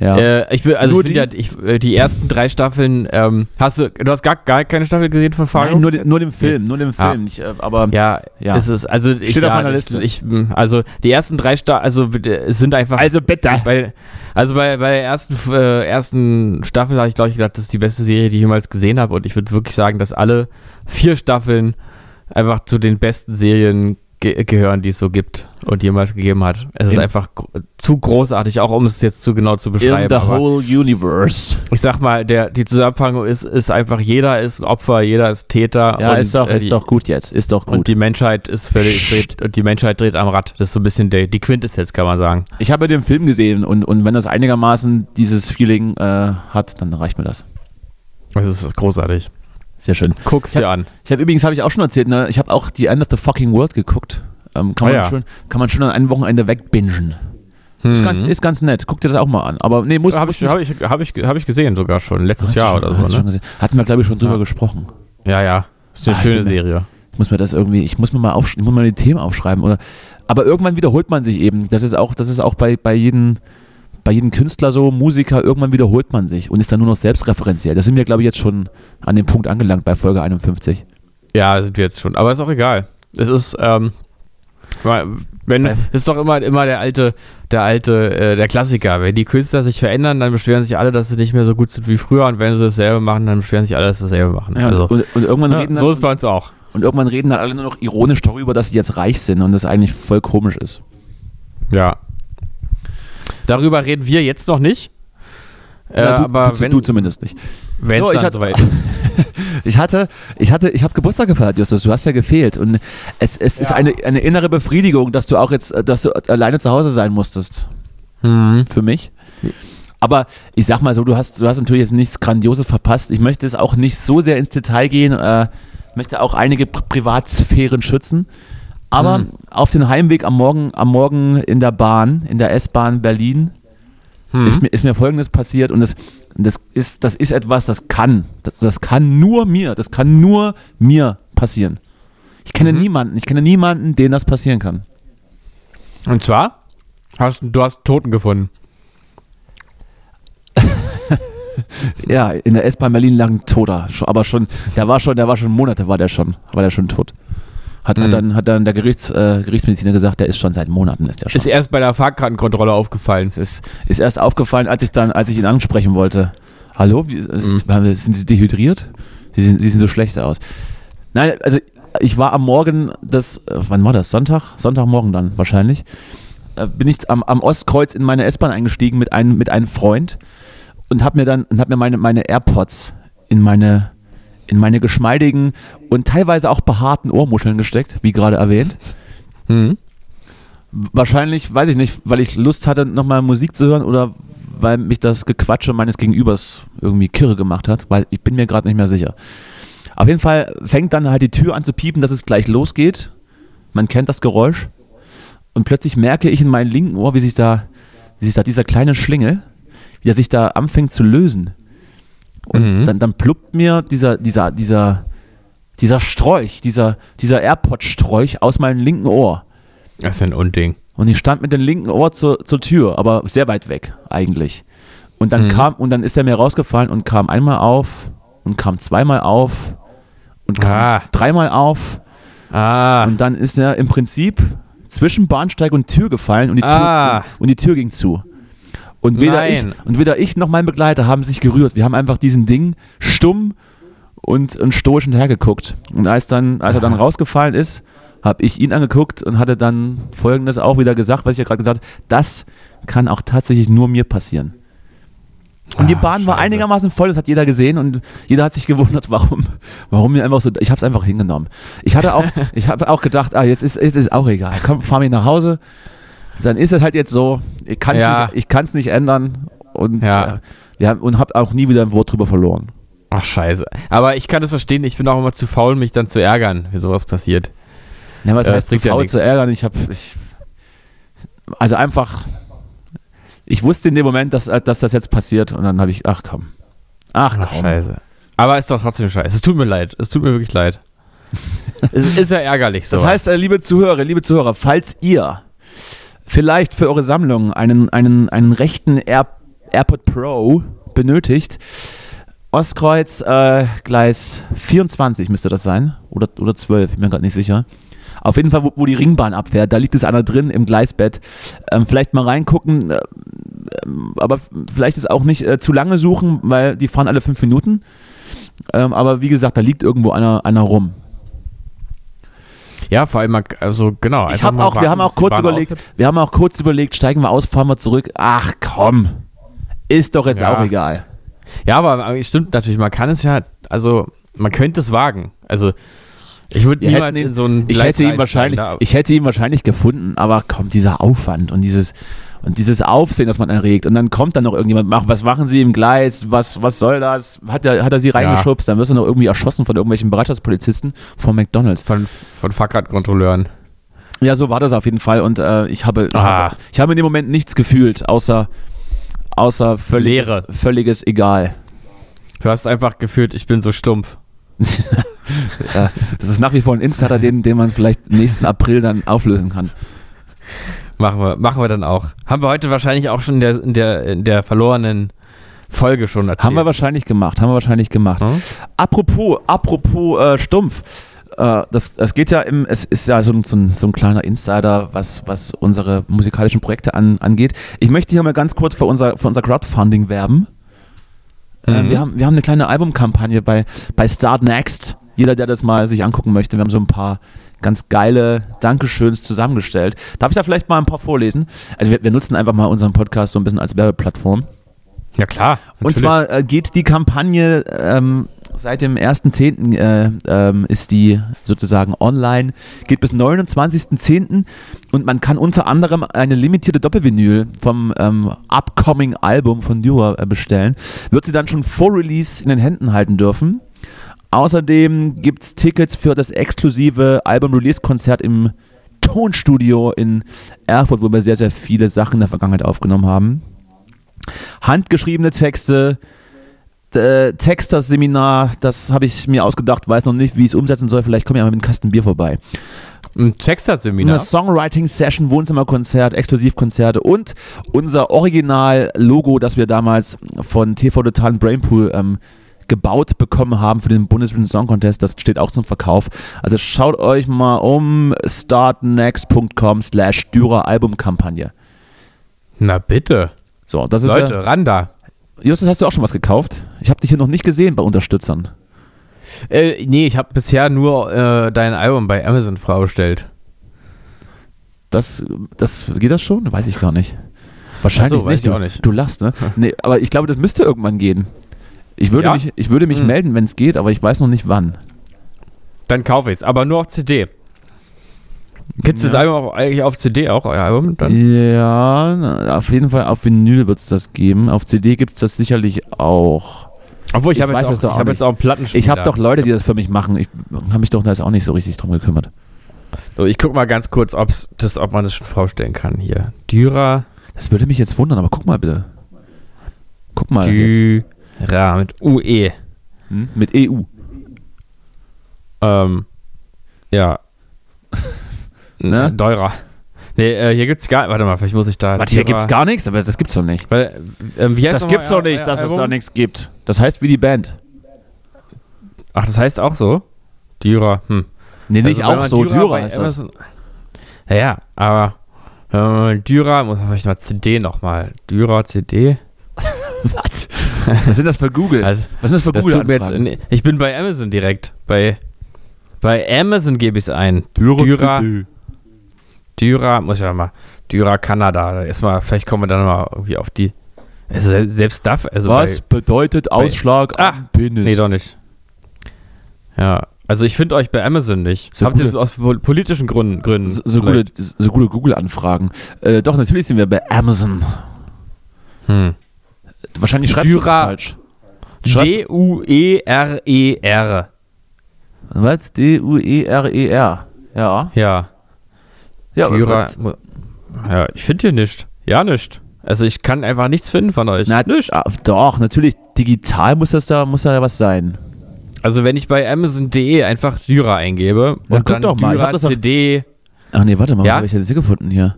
Ja. Äh, ich will, also Nur ich finde ja, ich, äh, die ersten drei Staffeln, ähm, hast du, du hast gar, gar keine Staffel gesehen von Fargo? Nein, nur, den, nur den Film, nur den Ah. Film. Nicht, äh, aber Ja, Ja. ist es, also ich, Steht auf ja, meiner ich, Liste. Ich, mh, also die ersten drei Staffeln, also äh, es sind einfach. also bitte. bei, also bei, bei der ersten, äh, ersten Staffel habe ich, glaube ich, gedacht, das ist die beste Serie, die ich jemals gesehen habe. Und ich würde wirklich sagen, dass alle vier Staffeln einfach zu den besten Serien ge gehören, die es so gibt und jemals gegeben hat. Es ist In- einfach gro zu großartig, auch um es jetzt zu genau zu In beschreiben. the aber whole universe. ich sag mal, der, die Zusammenfassung ist, ist einfach, jeder ist Opfer, jeder ist Täter. Ja, und, ist doch, äh, ist die, doch gut jetzt. Ist doch Und gut. die Menschheit ist völlig, dreht, und die Menschheit dreht am Rad. Das ist so ein bisschen der, die Quintessenz, kann man sagen. Ich habe den Film gesehen und, und wenn das einigermaßen dieses Feeling äh, hat, dann reicht mir das. Das ist großartig. Sehr schön. Guck's dir an. Ich habe übrigens, habe ich auch schon erzählt, ne, ich habe auch die End of the Fucking World geguckt. Ähm, kann, Ah, man ja. schon, kann man schon an einem Wochenende wegbingen. Ist, ganz, ist ganz nett. Guck dir das auch mal an. Aber nee, muss, Habe ich, hab ich, hab ich, hab ich gesehen sogar schon, letztes Jahr schon- oder so. schon Ne? gesehen? Hatten wir, glaube ich, schon drüber Ja. gesprochen. Ja, ja. Ist eine Ah, schöne Serie. Ich muss mir das irgendwie, ich muss mir mal aufsch ich muss mal die Themen aufschreiben. Oder, aber irgendwann wiederholt man sich eben. Das ist auch, das ist auch bei, bei jedem bei jedem Künstler so, Musiker, irgendwann wiederholt man sich und ist dann nur noch selbstreferenziell. Da sind wir, glaube ich, jetzt schon an dem Punkt angelangt bei Folge 51. Ja, sind wir jetzt schon. Aber ist auch egal. Es ist, ähm, wenn, Bei- ist doch immer, immer der alte, der alte, äh, der Klassiker. Wenn die Künstler sich verändern, dann beschweren sich alle, dass sie nicht mehr so gut sind wie früher. Und wenn sie dasselbe machen, dann beschweren sich alle, dass sie dasselbe machen. Ja, also, und, und, irgendwann ja, reden dann, so ist es bei uns auch. und irgendwann reden dann alle nur noch ironisch darüber, dass sie jetzt reich sind und das eigentlich voll komisch ist. Ja. Darüber reden wir jetzt noch nicht. Äh, Ja, du, aber du, wenn du zumindest nicht. es So, ich hatte- soweit ist. Ich hatte, ich hatte, ich habe Geburtstag gefeiert, Justus. Du hast ja gefehlt und es, es ist Ja. eine, eine innere Befriedigung, dass du auch jetzt, äh, dass du alleine zu Hause sein musstest. Mhm. Für mich. Aber ich sag mal so, du hast, du hast natürlich jetzt nichts Grandioses verpasst. Ich möchte es auch nicht so sehr ins Detail gehen, äh, möchte auch einige Pri Privatsphären schützen. Aber Mhm. auf den Heimweg am Morgen, am Morgen in der Bahn, in der S-Bahn Berlin, Mhm. ist, mir, ist mir folgendes passiert und das, das, ist, das ist etwas, das kann, das, das kann nur mir, das kann nur mir passieren. Ich kenne Mhm. niemanden, ich kenne niemanden, dem das passieren kann. Und zwar, hast, du hast Toten gefunden. Ja, in der S-Bahn Berlin lag ein Toter, aber schon, der war schon, der war schon Monate, war der schon, war der schon tot. Hat, Mhm. hat, dann, hat dann der Gerichts, äh, Gerichtsmediziner gesagt, der ist schon seit Monaten, ist der schon. Ist erst bei der Fahrkartenkontrolle aufgefallen. Ist, ist erst aufgefallen, als ich dann, als ich ihn ansprechen wollte. Hallo, wie, Mhm. sind Sie dehydriert? Sie, sehen- Sie sehen so schlecht aus. Nein, also ich war am Morgen des, äh, wann war das? Sonntag? Sonntagmorgen dann wahrscheinlich. Äh, bin ich am, am Ostkreuz in meine S-Bahn eingestiegen mit einem, mit einem Freund und habe mir dann und hab mir meine, meine AirPods in meine, in meine geschmeidigen und teilweise auch behaarten Ohrmuscheln gesteckt, wie gerade erwähnt. Mhm. Wahrscheinlich, weiß ich nicht, weil ich Lust hatte, nochmal Musik zu hören oder weil mich das Gequatsche meines Gegenübers irgendwie kirre gemacht hat, weil ich bin mir gerade nicht mehr sicher. Auf jeden Fall fängt dann halt die Tür an zu piepen, dass es gleich losgeht. Man kennt das Geräusch. Und plötzlich merke ich in meinem linken Ohr, wie sich da, wie sich da dieser kleine Schlingel, wie er sich da anfängt zu lösen. Und Mhm. dann, dann pluppt mir dieser, dieser, dieser, dieser Sträuch, dieser, dieser AirPod-Sträuch aus meinem linken Ohr. Das ist ein Unding. Und ich stand mit dem linken Ohr zur, zur Tür, aber sehr weit weg eigentlich. Und dann Mhm. kam, und dann ist er mir rausgefallen und kam einmal auf und kam zweimal auf und kam Ah. dreimal auf Ah. und dann ist er im Prinzip zwischen Bahnsteig und Tür gefallen und die, Ah. Tür, und die Tür ging zu. Und weder, ich, und weder ich noch mein Begleiter haben sich gerührt. Wir haben einfach diesen Ding stumm und, und stoisch hinterhergeguckt. Und als, dann, als er dann rausgefallen ist, habe ich ihn angeguckt und hatte dann folgendes auch wieder gesagt, was ich ja gerade gesagt habe, das kann auch tatsächlich nur mir passieren. Und die Ah, Bahn war scheiße. einigermaßen voll, das hat jeder gesehen und jeder hat sich gewundert, warum, warum mir einfach so, ich habe es einfach hingenommen. Ich hatte auch, ich habe auch gedacht, ah, jetzt ist, jetzt ist auch egal, komm, fahr mich nach Hause, dann ist es halt jetzt so, ich kann es Ja. nicht, ich kann's nicht ändern und, Ja. äh, haben, und habe auch nie wieder ein Wort drüber verloren. Ach, scheiße. Aber ich kann das verstehen, ich bin auch immer zu faul, mich dann zu ärgern, wie sowas passiert. Ja, was Ja, heißt zu faul zu ärgern? Ich habe, also einfach, ich wusste in dem Moment, dass, dass das jetzt passiert und dann habe ich, ach komm, ach Ach, komm. scheiße. Aber ist doch trotzdem scheiße. Es tut mir leid. Es tut mir wirklich leid. es ist ja ärgerlich so. Das heißt, äh, liebe Zuhörer, liebe Zuhörer, falls ihr vielleicht für eure Sammlung einen, einen, einen rechten Air, AirPod Pro benötigt, Ostkreuz, äh, Gleis 24 müsste das sein. Oder, oder 12, ich bin mir gerade nicht sicher. Auf jeden Fall, wo, wo die Ringbahn abfährt, da liegt es einer drin im Gleisbett. Ähm, vielleicht mal reingucken, äh, ähm, aber vielleicht ist auch nicht äh, zu lange suchen, weil die fahren alle fünf Minuten. Ähm, aber wie gesagt, da liegt irgendwo einer, einer rum. Ja, vor allem, also genau. Ich mal auch, wir haben auch kurz überlegt, ausgibt. wir haben auch kurz überlegt, steigen wir aus, fahren wir zurück. Ach komm, ist doch jetzt Ja. auch egal. Ja, aber, aber es stimmt natürlich, man kann es ja, also man könnte es wagen. Also ich würde niemals ihn- in so ein Ich hätte ihn wahrscheinlich, da- ich hätte ihn wahrscheinlich gefunden, aber komm, dieser Aufwand und dieses und dieses Aufsehen, das man erregt und dann kommt dann noch irgendjemand, mach, was machen Sie im Gleis, was, was soll das? Hat er, hat er sie reingeschubst, dann wirst du noch irgendwie erschossen von irgendwelchen Bereitschaftspolizisten von McDonalds. von, von Fahrradkontrolleuren. Ja, so war das auf jeden Fall und äh, ich habe, ich Ah. habe, ich habe in dem Moment nichts gefühlt, außer, außer völliges, Leere. völliges Egal. Du hast einfach gefühlt, ich bin so stumpf. Ja, das ist nach wie vor ein Insider, den, den man vielleicht nächsten April dann auflösen kann. Machen wir, machen wir dann auch. Haben wir heute wahrscheinlich auch schon in der, in der, in der verlorenen Folge schon erzählt. Haben wir wahrscheinlich gemacht, haben wir wahrscheinlich gemacht. Hm? Apropos, apropos äh, Stumpf. Äh, das, das geht ja im, es ist ja so ein, so ein, so ein kleiner Insider, was, was unsere musikalischen Projekte an, angeht. Ich möchte hier mal ganz kurz für unser, für unser Crowdfunding werben. Äh, Mhm. wir, haben, wir haben eine kleine Albumkampagne bei, bei Start Next. Jeder, der das mal sich angucken möchte, wir haben so ein paar ganz geile Dankeschöns zusammengestellt. Darf ich da vielleicht mal ein paar vorlesen? Also wir, wir nutzen einfach mal unseren Podcast so ein bisschen als Werbeplattform. Ja, klar. Und natürlich. zwar äh, geht die Kampagne ähm, seit dem 1.10. Äh, ähm, ist die sozusagen online, geht bis 29.10. und man kann unter anderem eine limitierte Doppelvinyl vom ähm, upcoming Album von Dura äh, bestellen. Wird sie dann schon vor Release in den Händen halten dürfen. Außerdem gibt es Tickets für das exklusive Album-Release-Konzert im Tonstudio in Erfurt, wo wir sehr, sehr viele Sachen in der Vergangenheit aufgenommen haben handgeschriebene Texte, äh, Texter-Seminar, das habe ich mir ausgedacht, weiß noch nicht, wie ich es umsetzen soll. Vielleicht komme ich einmal mit einem Kasten Bier vorbei. Ein Texas-Seminar. Eine Songwriting-Session, Wohnzimmerkonzert, Exklusivkonzerte und unser Original-Logo, das wir damals von TV Total Brainpool ähm, gebaut bekommen haben für den Bundesvision Song Contest, das steht auch zum Verkauf. Also schaut euch mal um startnext.com slash Dürer Albumkampagne. Na bitte. So, das ist Leute, ja, ran da. Justus, hast du auch schon was gekauft? Ich habe dich hier noch nicht gesehen bei Unterstützern. Äh, nee, ich habe bisher nur äh, dein Album bei Amazon vorgestellt. Das, das, geht das schon? Weiß ich gar nicht. Wahrscheinlich so, weiß nicht. ich Du, auch nicht. du lachst, ne? Nee, aber ich glaube, das müsste irgendwann gehen. Ich würde Ja? mich, ich würde mich Hm. melden, wenn es geht, aber ich weiß noch nicht wann. Dann kaufe ich es, aber nur auf CD. Es das Ja. Album auch eigentlich auf CD auch, euer Album? Dann? Ja, auf jeden Fall auf Vinyl wird es das geben. Auf CD gibt es das sicherlich auch. Obwohl, ich, Ich habe weiß jetzt, das auch- hab jetzt auch einen Plattenspieler. Ich habe doch Leute, die das für mich machen. Ich habe mich doch da jetzt auch nicht so richtig drum gekümmert. So, ich guck mal ganz kurz, ob's das, ob man das schon vorstellen kann hier. Dürer, Das würde mich jetzt wundern, aber guck mal bitte. Guck mal. Jetzt. Dürer mit UE. Hm? Mit EU. Ähm, ja. Ne? Teurer. Nee, äh, hier gibt's gar Warte mal, vielleicht muss ich da. Warte, hier gibt's gar nichts, aber das gibt's doch nicht. Weil, heißt Das gibt's doch nicht, dass es Album? da nichts gibt. Das heißt wie die Band. Ach, das heißt auch so? Dürer, hm. Nee, nicht Also, auch so. Dürer heißt das. Ja, ja, aber Dürer, muss man vielleicht mal CD nochmal. Dürer CD. Was? Was sind das für Google? Also, Was sind das für das mir jetzt, nee, ich bin bei Amazon direkt. Bei, bei Amazon gebe ich es ein. Dürer Dürer. Dürer, muss ich ja mal. Dürer Kanada. Erstmal, vielleicht kommen wir dann mal irgendwie auf die. Also sel- selbst das, also Was bei, bedeutet Ausschlag Ah, am Penis? Nee, doch nicht. Ja, also ich finde euch bei Amazon nicht. So Habt ihr so aus pol- politischen Gründen? Gründen so, so gute, so gute Google-Anfragen. Äh, doch, natürlich sind wir bei Amazon. Hm. Wahrscheinlich schreibst du es falsch. E D-U-E-R-E-R. Was? D-U-E-R-E-R. Ja. Ja. Ja, Dürer. Ja, ich finde hier nicht. Ja, nicht. Also ich kann einfach nichts finden von euch. Na, ah, doch, natürlich, digital muss das da, muss da ja was sein. Also wenn ich bei Amazon.de einfach Dürer eingebe Ja, und dann doch mal, Dürer CD. Ach nee, warte mal, Ja? habe ich das hier gefunden hier.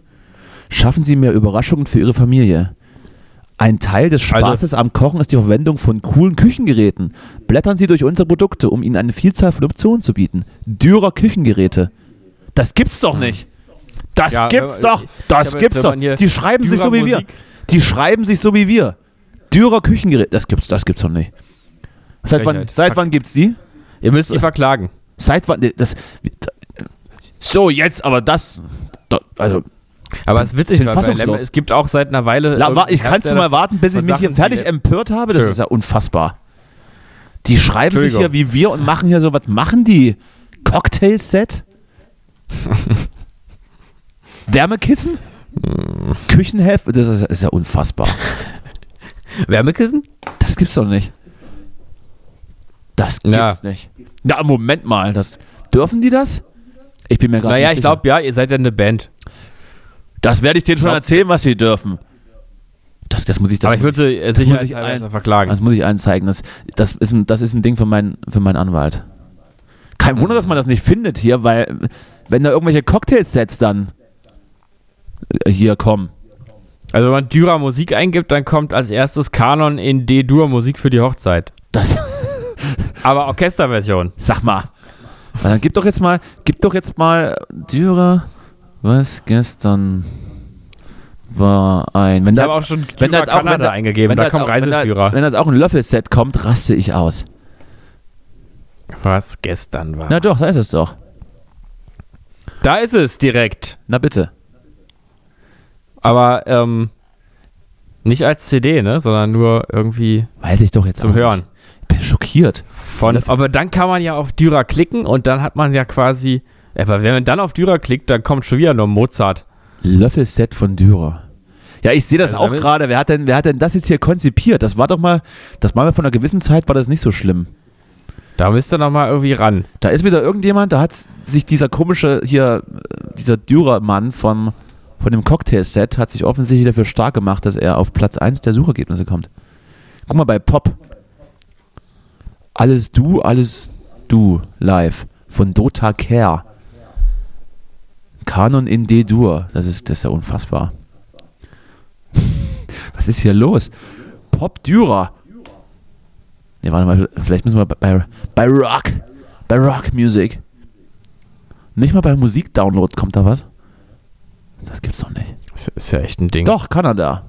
Schaffen Sie mehr Überraschungen für Ihre Familie. Ein Teil des Also- Spaßes am Kochen ist die Verwendung von coolen Küchengeräten. Blättern Sie durch unsere Produkte, um Ihnen eine Vielzahl von Optionen zu bieten. Dürer Küchengeräte. Das gibt's doch nicht. Das Ja, gibt's man- doch. Das gibt's doch. Die schreiben sich so wie wir. Dürer-Musik- Die schreiben sich so wie wir. Dürer Küchengeräte. Das gibt's, das gibt's doch nicht. Seit wann, seit wann gibt's die? Ihr müsst die verklagen. Seit wann? Das, so, jetzt aber das. da- Also, Aber es ist witzig, weil es gibt auch seit einer Weile. La, irgendeinen ich kannst du Hersteller mal warten, bis ich mich hier fertig empört habe? Das Schön. ist ja unfassbar. Die schreiben sich Entschuldigung. wie wir und machen hier so, was machen die? Cocktail-Set? Wärmekissen? Küchenheft? Das ist, ist ja unfassbar. Wärmekissen? Das gibt's doch nicht. Das gibt's Ja. nicht. Na, Moment mal. Das, dürfen die das? Ich bin mir gerade Naja, nicht ich glaube, ja, ihr seid ja eine Band. Das werde ich denen schon glaub- erzählen, was sie dürfen. Das, das muss ich das Aber ich würde muss sicher ich ein- verklagen. Das muss ich allen zeigen. Das, das, ist, ein, das ist ein Ding für, mein, für meinen Anwalt. Kein Wunder, dass man das nicht findet hier, weil wenn da irgendwelche Cocktailsets dann äh, hier kommen. Also wenn man Dürer Musik eingibt, dann kommt als erstes Kanon in D-Dur Musik für die Hochzeit. Das, Aber Orchesterversion. sag mal. Dann gib doch jetzt mal, gib doch jetzt mal Dürer, was gestern war ein. Wenn Ich habe auch schon wenn das auch, wenn Kanada da- eingegeben, wenn da das kommt auch, wenn Reiseführer. Wenn das auch ein Löffelset kommt, raste ich aus. Was gestern war. Na doch, da ist es doch. da ist es direkt. Na bitte. Aber ähm, nicht als CD, ne? Sondern nur irgendwie Weiß ich doch jetzt zum Hören. Nicht. Bin schockiert. Von, aber dann kann man ja auf Dürer klicken und dann hat man ja quasi. Aber wenn man dann auf Dürer klickt, dann kommt schon wieder nur Mozart. Löffelset von Dürer. Ja, ich sehe das Also auch gerade. Wer hat, denn, wer hat denn das jetzt hier konzipiert? Das war doch mal, das war mal von einer gewissen Zeit, war das nicht so schlimm. Da müsst ihr nochmal irgendwie ran. Da ist wieder irgendjemand, da hat sich dieser komische hier, äh, dieser Dürer-Mann vom, von dem Cocktail-Set, hat sich offensichtlich dafür stark gemacht, dass er auf Platz 1 der Suchergebnisse kommt. Guck mal bei Pop. Alles du, alles du, live. Von Dota Care. Kanon in D-Dur. Das ist, das ist ja unfassbar. Was ist hier los? Pop Dürer. Ne, warte mal, vielleicht müssen wir bei, bei, Rock. Bei Rock Music. Nicht mal bei Musikdownload kommt da was? Das gibt's doch nicht. Das ist ja echt ein Ding. Doch, Kanada.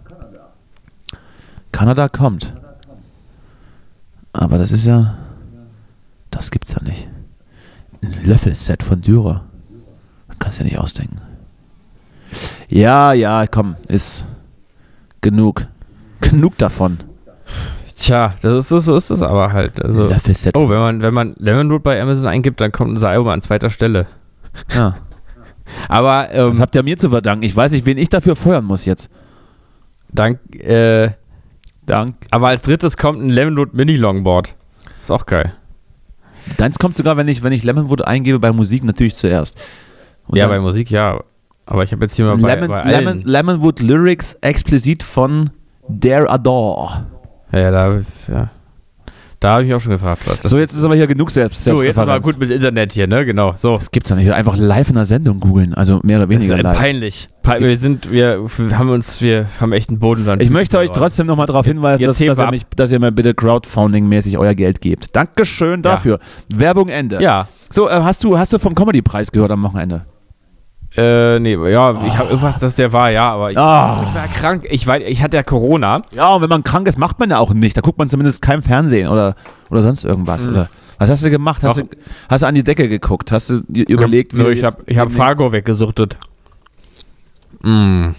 Kanada kommt. Aber das ist ja. Das gibt's ja nicht. Ein Löffelset von Dürer. Das kannst du ja nicht ausdenken. Ja, ja, komm, ist genug. Genug davon. Tja, das ist, so ist es aber halt. Also, oh, wenn man, wenn man Lemonwood bei Amazon eingibt, dann kommt unser Album an zweiter Stelle. Ja. Aber Das ähm, habt ihr mir zu verdanken. Ich weiß nicht, wen ich dafür feuern muss jetzt. dank, äh, Dank. aber als drittes kommt ein Lemonwood Mini Longboard. Ist auch geil. Deins kommt sogar, wenn ich, wenn ich Lemonwood eingebe, bei Musik natürlich zuerst. Und ja, bei Musik ja. Aber ich habe jetzt hier mal bei, Lemon, bei Lemon, allen. Lemonwood Lyrics explizit von Dare Adore. Ja, ja, da, ja. da habe ich mich auch schon gefragt. Was das So, jetzt ist aber hier genug selbst. so, jetzt mal gut mit Internet hier, ne? Genau. So. Das gibt's doch nicht. Einfach live in der Sendung googeln. Also mehr oder Das ist weniger live. peinlich. Pe gibt's- wir sind, wir, haben uns, wir haben echt einen Boden Ich möchte euch trotzdem nochmal darauf hinweisen, dass, dass, ihr mich, dass ihr mir bitte Crowdfunding-mäßig euer Geld gebt. Dankeschön dafür. Werbung Ende. Ja. So, äh, hast, du, hast du vom Comedy-Preis gehört am Wochenende? Äh, nee, ja, ich habe irgendwas, dass der war, ja, aber ich, Ah. ich war krank. Ich, war, ich hatte ja Corona. Ja, und wenn man krank ist, macht man ja auch nicht. Da guckt man zumindest kein Fernsehen oder, oder sonst irgendwas. Oder was hast du gemacht? Hast Doch. du, hast du an die Decke geguckt? Hast du dir überlegt, Nö, du ich habe ich hab Fargo weggesuchtet. Mm.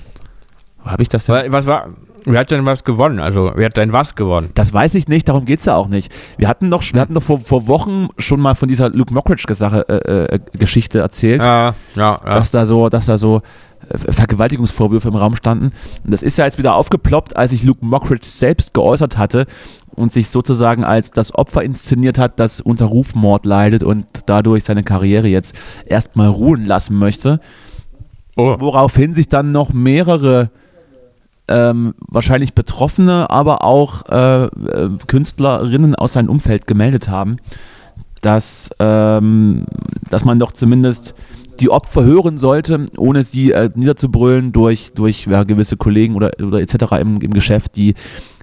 Wo habe ich das denn? Was war. Wer hat denn was gewonnen? Also, wer hat denn was gewonnen? Das weiß ich nicht, darum geht es ja auch nicht. Wir hatten doch, wir hatten doch vor, vor Wochen schon mal von dieser Luke Mockridge-Sache äh, äh, Geschichte erzählt. Ja, ja, ja. dass da so, dass da so äh, Vergewaltigungsvorwürfe im Raum standen. Und das ist ja jetzt wieder aufgeploppt, als sich Luke Mockridge selbst geäußert hatte und sich sozusagen als das Opfer inszeniert hat, das unter Rufmord leidet und dadurch seine Karriere jetzt erstmal ruhen lassen möchte. oh. Woraufhin sich dann noch mehrere ähm, wahrscheinlich Betroffene, aber auch äh, äh, Künstlerinnen aus seinem Umfeld gemeldet haben, dass, ähm, dass man doch zumindest die Opfer hören sollte, ohne sie äh, niederzubrüllen durch, durch ja, gewisse Kollegen oder, oder etc. Im, im Geschäft, die,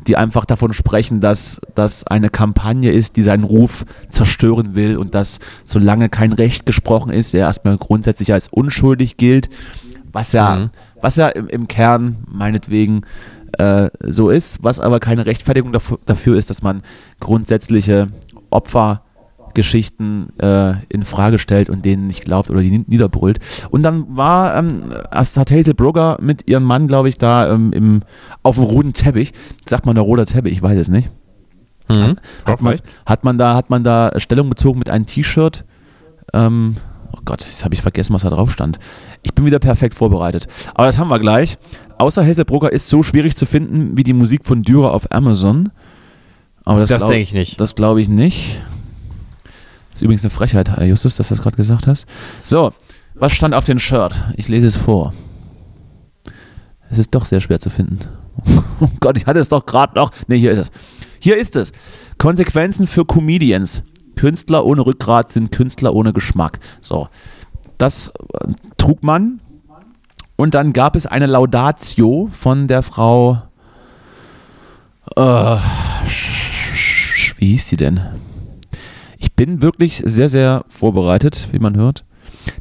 die einfach davon sprechen, dass das eine Kampagne ist, die seinen Ruf zerstören will und dass solange kein Recht gesprochen ist, er erstmal grundsätzlich als unschuldig gilt, was ja, Mhm. Was ja im, im Kern meinetwegen äh, so ist, was aber keine Rechtfertigung dafür, dafür ist, dass man grundsätzliche Opfergeschichten äh, in Frage stellt und denen nicht glaubt oder die ni- niederbrüllt. Und dann war, ähm, hat Hazel Brugger mit ihrem Mann, glaube ich, da ähm, im, auf dem roten Teppich, sagt man der roter Teppich, ich weiß es nicht, Mhm. hat man, hat man da, hat man da Stellung bezogen mit einem T-Shirt. Ähm, Gott, jetzt habe ich vergessen, was da drauf stand. Ich bin wieder perfekt vorbereitet. Aber das haben wir gleich. Außer Hazelbrugger ist so schwierig zu finden wie die Musik von Dürer auf Amazon. Aber das, Das denke ich nicht. Das glaube ich nicht. Das ist übrigens eine Frechheit, Herr Justus, dass du das gerade gesagt hast. So, was stand auf dem Shirt? Ich lese es vor. Es ist doch sehr schwer zu finden. Oh Gott, ich hatte es doch gerade noch. Ne, hier ist es. Hier ist es. Konsequenzen für Comedians. Künstler ohne Rückgrat sind Künstler ohne Geschmack. So, das äh, trug man. Und dann gab es eine Laudatio von der Frau. Äh, wie hieß sie denn? Ich bin wirklich sehr, sehr vorbereitet, wie man hört.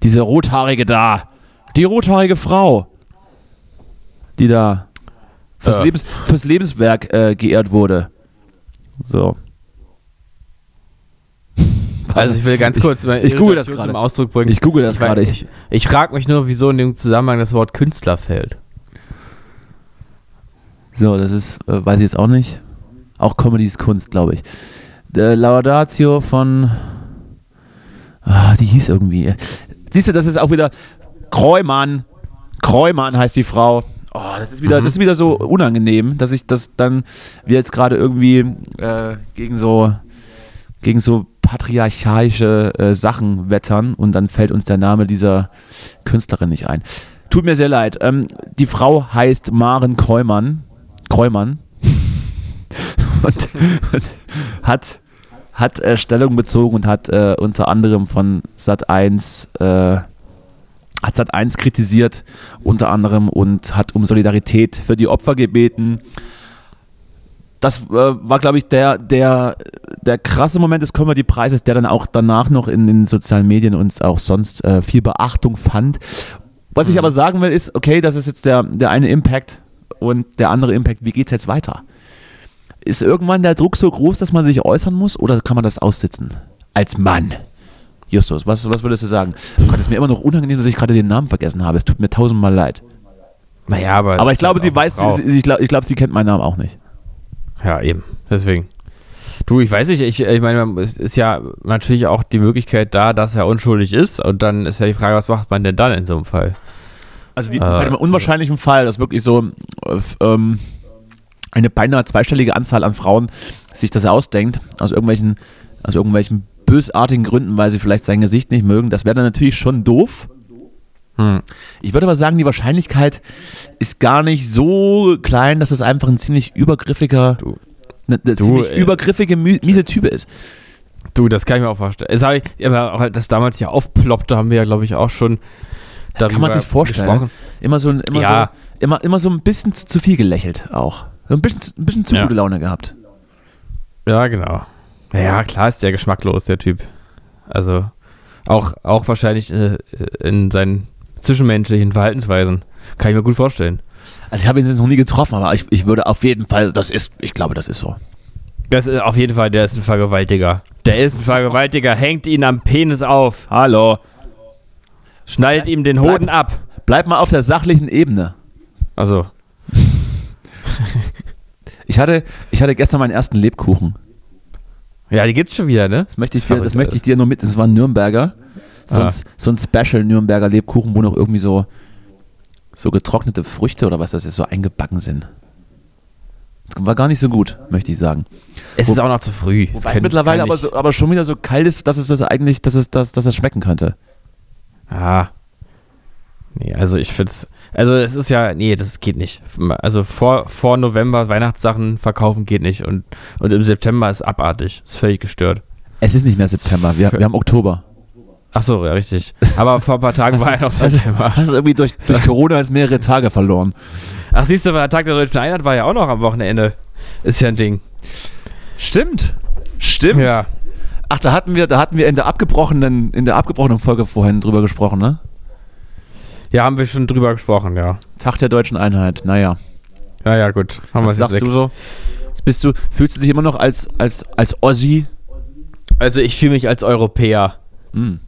Diese rothaarige da. Die rothaarige Frau. Die da fürs, Äh. Lebens, fürs Lebenswerk äh, geehrt wurde. So. Also ich will ganz Ich- kurz meine ich google das gerade. zum Ausdruck bringen. Ich google das Ich gerade. Ich, ich frage mich nur, wieso in dem Zusammenhang das Wort Künstler fällt. So, das ist, äh, weiß ich jetzt auch nicht. Auch Comedy ist Kunst, glaube ich. Der Laudatio von. Ah, die hieß irgendwie. Siehst du, das ist auch wieder. Kreumann. Kreumann heißt die Frau. Oh, das ist wieder, Mhm. das ist wieder so unangenehm, dass ich das dann, wir jetzt gerade irgendwie äh, gegen so gegen so patriarchalische äh, Sachen wettern und dann fällt uns der Name dieser Künstlerin nicht ein. Tut mir sehr leid. Ähm, die Frau heißt Maren Kreumann. Kreumann. und, und hat, hat äh, Stellung bezogen und hat äh, unter anderem von Sat 1 äh, hat Sat 1 kritisiert, unter anderem und hat um Solidarität für die Opfer gebeten. Das äh, war, glaube ich, der, der, der krasse Moment des Comedy-Preises, der dann auch danach noch in den sozialen Medien und auch sonst äh, viel Beachtung fand. Was ich aber sagen will, ist, okay, das ist jetzt der, der eine Impact und der andere Impact, wie geht es jetzt weiter? Ist irgendwann der Druck so groß, dass man sich äußern muss oder kann man das aussitzen? Als Mann. Justus, was, was würdest du sagen? Oh Gott, es ist mir immer noch unangenehm, dass ich gerade den Namen vergessen habe. Es tut mir tausendmal leid. Naja, aber. Aber ich glaube, sie weiß, sie, ich glaube, sie kennt meinen Namen auch nicht. Ja, eben. Deswegen. Du, ich weiß nicht, ich, ich meine, es ist ja natürlich auch die Möglichkeit da, dass er unschuldig ist. Und dann ist ja die Frage, was macht man denn dann in so einem Fall? Also die, Äh, bei dem unwahrscheinlichen Fall, dass wirklich so äh, ähm, eine beinahe zweistellige Anzahl an Frauen sich das ausdenkt, aus irgendwelchen, aus irgendwelchen bösartigen Gründen, weil sie vielleicht sein Gesicht nicht mögen, das wäre dann natürlich schon doof. Hm. Ich würde aber sagen, die Wahrscheinlichkeit ist gar nicht so klein, dass es einfach ein ziemlich übergriffiger, Du- eine, eine du, ziemlich äh, übergriffige, miese Typ ist. Du, das kann ich mir auch vorstellen. Das, hab ich, aber auch, das damals ja aufploppte, haben wir ja, glaube ich, auch schon. Das kann man sich vorstellen. gesprochen. Immer so, ein- immer, Ja. so, immer, immer so ein bisschen zu, zu viel gelächelt auch. So ein bisschen, ein bisschen zu Ja. gute Laune gehabt. Ja, genau. Ja, klar ist der geschmacklos, der Typ. Also, Auch, auch wahrscheinlich äh, in seinen zwischenmenschlichen Verhaltensweisen. Kann ich mir gut vorstellen. Also ich habe ihn jetzt noch nie getroffen, aber ich, ich würde auf jeden Fall, das ist, ich glaube, das ist so. Das ist auf jeden Fall, der ist ein Vergewaltiger. Der ist ein Vergewaltiger, hängt ihn am Penis auf, Hallo. schneidet ihm den Hoden ab. Bleib mal auf der sachlichen Ebene. Also, Ich hatte, ich hatte gestern meinen ersten Lebkuchen. ja, die gibt's schon wieder, ne? Das möchte ich, ist dir, das möchte ich dir nur mit. Das war ein Nürnberger. So, Ah. ein, so ein Special Nürnberger Lebkuchen, wo noch irgendwie so, so getrocknete Früchte oder was das ist, so eingebacken sind. Das war gar nicht so gut, möchte ich sagen. Es ist auch noch zu früh. Es Wobei es können- mittlerweile aber, so, aber schon wieder so kalt ist, dass es das eigentlich, dass es das, dass es schmecken könnte. Ah. Nee, also ich find's. Also es ist ja, nee, das geht nicht. Also vor, vor November Weihnachtssachen verkaufen geht nicht. Und, und im September ist abartig. Ist völlig gestört. Es ist nicht mehr September, wir, wir haben Oktober. Ach so, ja, richtig. Aber vor ein paar Tagen war ja noch September. Hast du irgendwie durch, durch Corona jetzt mehrere Tage verloren. Ach, siehst du, der Tag der Deutschen Einheit war ja auch noch am Wochenende. Ist ja ein Ding. Stimmt. Stimmt. Ja. Ach, da hatten wir, da hatten wir in der abgebrochenen, in der abgebrochenen Folge vorhin drüber gesprochen, ne? Ja, haben wir schon drüber gesprochen, ja. Tag der deutschen Einheit. Naja. Ja, ja, gut. Haben wir es jetzt sagst weg. du so? Bist du, fühlst du dich immer noch als, als, als Ossi? Also ich fühle mich als Europäer. Hm.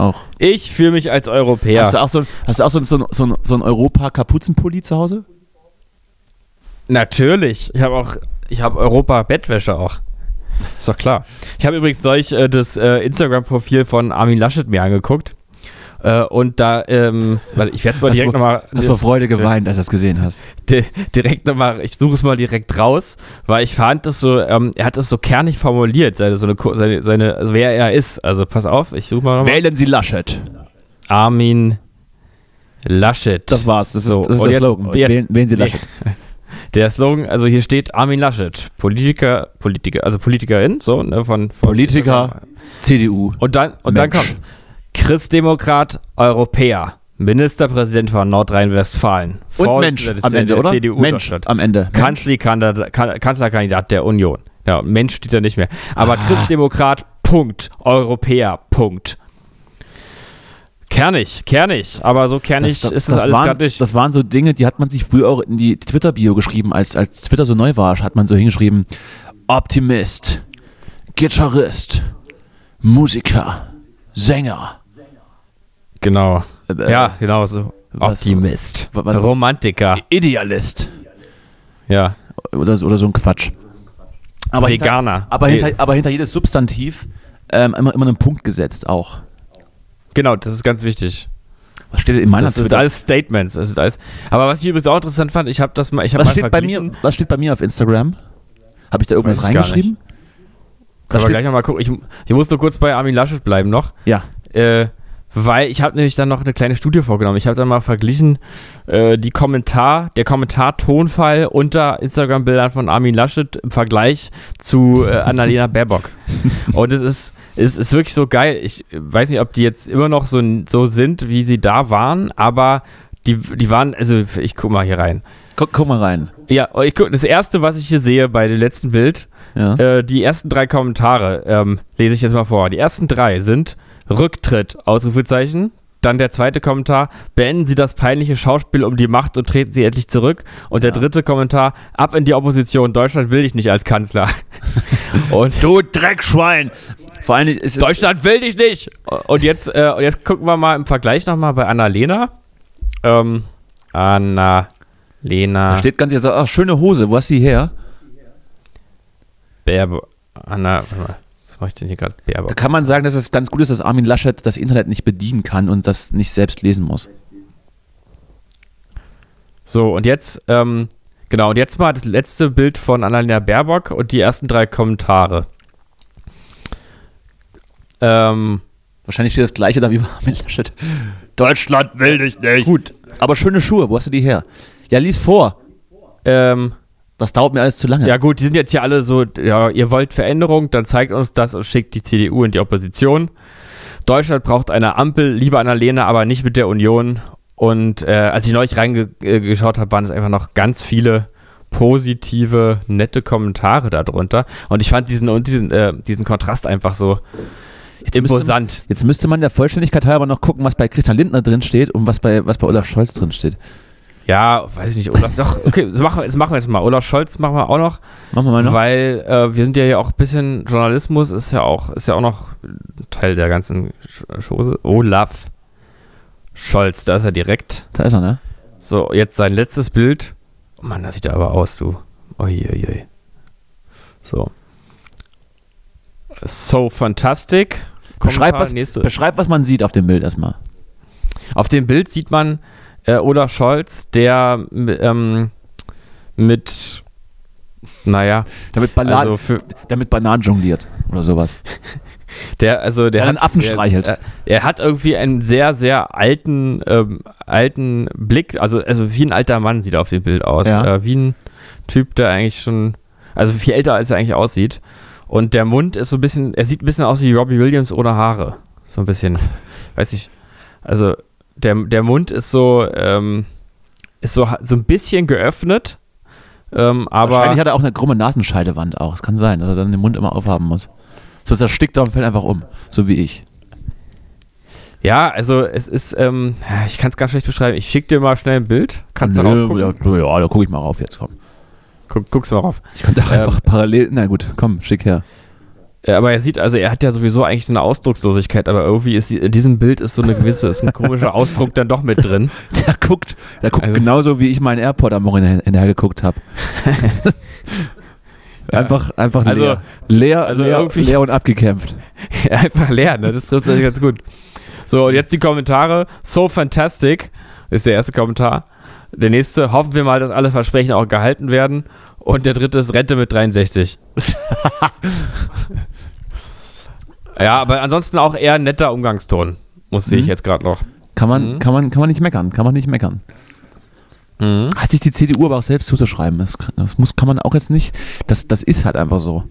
Auch. Ich fühle mich als Europäer. Hast du auch so, hast du auch so, so, so, so ein Europa-Kapuzenpulli zu Hause? Natürlich. Ich habe auch, ich habe Europa-Bettwäsche auch. Ist doch klar. Ich habe übrigens neulich äh, das äh, Instagram-Profil von Armin Laschet mir angeguckt. Äh, und da, ähm, warte, ich werde es mal direkt du- nochmal. Hast vor Freude geweint, als du das gesehen hast. di direkt nochmal, ich suche es mal direkt raus, weil ich fand das so, ähm, er hat das so kernig formuliert, seine, so eine, seine, seine, also wer er ist. Also pass auf, ich suche mal nochmal. Wählen Sie Laschet. Armin Laschet. Das war's. Das ist, So, das ist der jetzt- Slogan. jetzt- wählen, wählen Sie nee. Laschet. Der Slogan, also hier steht Armin Laschet, Politiker, Politiker, also Politikerin, so, ne, von, von Politiker. CDU. Und dann, und dann Mensch. kommt's. Christdemokrat, Europäer, Ministerpräsident von Nordrhein-Westfalen. Und Mensch am der Ende, oder? CDU Mensch am Ende. Kanzlerkandidat, Kan- Kanzlerkandidat der Union. Ja, Mensch steht da nicht mehr. Aber Ah. Christdemokrat, Punkt. Europäer, Punkt. Kernig, kernig. aber so kernig ist das, alles waren, gerade nicht. Das waren so Dinge, die hat man sich früher auch in die Twitter-Bio geschrieben, als, als Twitter so neu war, hat man so hingeschrieben, Optimist, Gitarrist, Musiker, Sänger. Genau. Äh, ja, genau so. was- Optimist. was- Romantiker. Idealist. Ja. Oder, so- oder so ein Quatsch. Aber Veganer. Hinter, aber, hinter, aber hinter jedes Substantiv ähm, immer, immer einen Punkt gesetzt auch. Genau, das ist ganz wichtig. Was steht in meiner Das sind alles Statements. Das sind alles, aber was ich übrigens auch interessant fand, ich habe das mal, ich habe was mal steht, bei mir, was steht bei mir auf Instagram? Habe ich da irgendwas reingeschrieben? Können Was wir gleich nochmal gucken. Ich, ich muss nur kurz bei Armin Laschet bleiben noch. Ja. Äh, weil ich habe nämlich dann noch eine kleine Studie vorgenommen. Ich habe dann mal verglichen äh, die Kommentar, der Kommentar-Tonfall unter Instagram-Bildern von Armin Laschet im Vergleich zu äh, Annalena Baerbock. Und es ist, es ist wirklich so geil. Ich weiß nicht, ob die jetzt immer noch so, so sind, wie sie da waren, aber die, die waren, also ich guck mal hier rein. Guck, guck mal rein. Ja, ich guck, das erste, was ich hier sehe bei dem letzten Bild, Ja. äh, die ersten drei Kommentare ähm, lese ich jetzt mal vor. Die ersten drei sind Rücktritt, Ausrufezeichen. Dann der zweite Kommentar, beenden Sie das peinliche Schauspiel um die Macht und treten Sie endlich zurück. Und der Ja. dritte Kommentar, ab in die Opposition, Deutschland will dich nicht als Kanzler. und Du Dreckschwein! Vor allem ist. Deutschland will dich nicht! Und jetzt, äh, jetzt gucken wir mal im Vergleich nochmal bei Anna-Lena. Ähm, Anna-Lena Da steht ganz jetzt, ach, schöne Hose, wo hast du die her? Baerbock. Anna, warte mal, mache ich denn hier gerade? Da kann man sagen, dass es ganz gut ist, dass Armin Laschet das Internet nicht bedienen kann und das nicht selbst lesen muss. So, und jetzt, ähm, genau, und jetzt mal das letzte Bild von Annalena Baerbock und die ersten drei Kommentare. Ähm, Wahrscheinlich steht das gleiche da wie bei Armin Laschet. Deutschland will dich nicht. gut. Aber schöne Schuhe, wo hast du die her? Ja, lies vor. Ähm, Das dauert mir alles zu lange. ja, gut, die sind jetzt hier alle so, ja, ihr wollt Veränderung, dann zeigt uns das und schickt die CDU in die Opposition. Deutschland braucht eine Ampel, lieber Annalena, aber nicht mit der Union. Und äh, als ich neulich reingeschaut habe, waren es einfach noch ganz viele positive, nette Kommentare darunter. Und ich fand diesen, und diesen, äh, diesen Kontrast einfach so, Jetzt müsste, imposant. jetzt müsste man der Vollständigkeit halber noch gucken, was bei Christian Lindner drin steht und was bei, was bei Olaf Scholz drin steht. Ja, weiß ich nicht, Olaf. Doch, okay, das machen, wir- das machen wir jetzt mal. Olaf Scholz machen wir auch noch, Machen wir mal noch. weil äh, wir sind ja hier auch ein bisschen Journalismus ist ja auch ist ja auch noch Teil der ganzen Chose. Olaf Scholz, da ist er direkt. Da ist er, ne? So, jetzt sein letztes Bild. Oh Mann, das sieht er aber aus, du. Uiuiui. So. So fantastic. Beschreib Kommentar, was, nächste. beschreib, was man sieht auf dem Bild erstmal. Auf dem Bild sieht man äh, Olaf Scholz, der ähm, mit, naja, Damit, Bananen, also für, damit Bananen jongliert oder sowas. der, also der Der einen Affen streichelt. Er, er hat irgendwie einen sehr, sehr alten, ähm, alten Blick, also, also wie ein alter Mann sieht er auf dem Bild aus. Ja. Äh, wie ein Typ, der eigentlich schon, also viel älter als er eigentlich aussieht. Und der Mund ist so ein bisschen, er sieht ein bisschen aus wie Robbie Williams ohne Haare. So ein bisschen. Weiß ich. Also der, der Mund ist so, ähm, ist so, so ein bisschen geöffnet. Ähm, aber Wahrscheinlich hat er auch eine krumme Nasenscheidewand auch. Es kann sein, dass er dann den Mund immer aufhaben muss. Sonst erstickt er und fällt einfach um. So wie ich. ja, also es ist, ähm, ich kann es ganz schlecht beschreiben. Ich schicke dir mal schnell ein Bild. Kannst du drauf ja, gucken? ja, da gucke ich mal rauf jetzt, komm. Guck, guckst du mal rauf. Ich könnte auch Ähm, einfach parallel. Na gut, komm, schick her. Äh, Aber er sieht, also er hat ja sowieso eigentlich eine Ausdruckslosigkeit, aber irgendwie ist in diesem Bild ist so eine gewisse, ist ein komischer Ausdruck dann doch mit drin. Der guckt, der guckt Also- genauso, wie ich meinen AirPod am Morgen hinterher, hinterher geguckt habe. Einfach, einfach Also- leer. Leer, also leer, irgendwie- leer und abgekämpft. Einfach leer, ne? Das trifft sich ganz gut. So, und jetzt die Kommentare. So fantastic ist der erste Kommentar. Der nächste, hoffen wir mal, dass alle Versprechen auch gehalten werden. Und der dritte ist Rente mit 63. ja, aber ansonsten auch eher ein netter Umgangston. Muss sehe ich Mhm. jetzt gerade noch. Kann man, Mhm. kann, man, kann man nicht meckern, kann man nicht meckern. Hat sich die CDU aber auch selbst zuzuschreiben. Das, kann- das muss, kann man auch jetzt nicht. Das, das ist halt einfach so.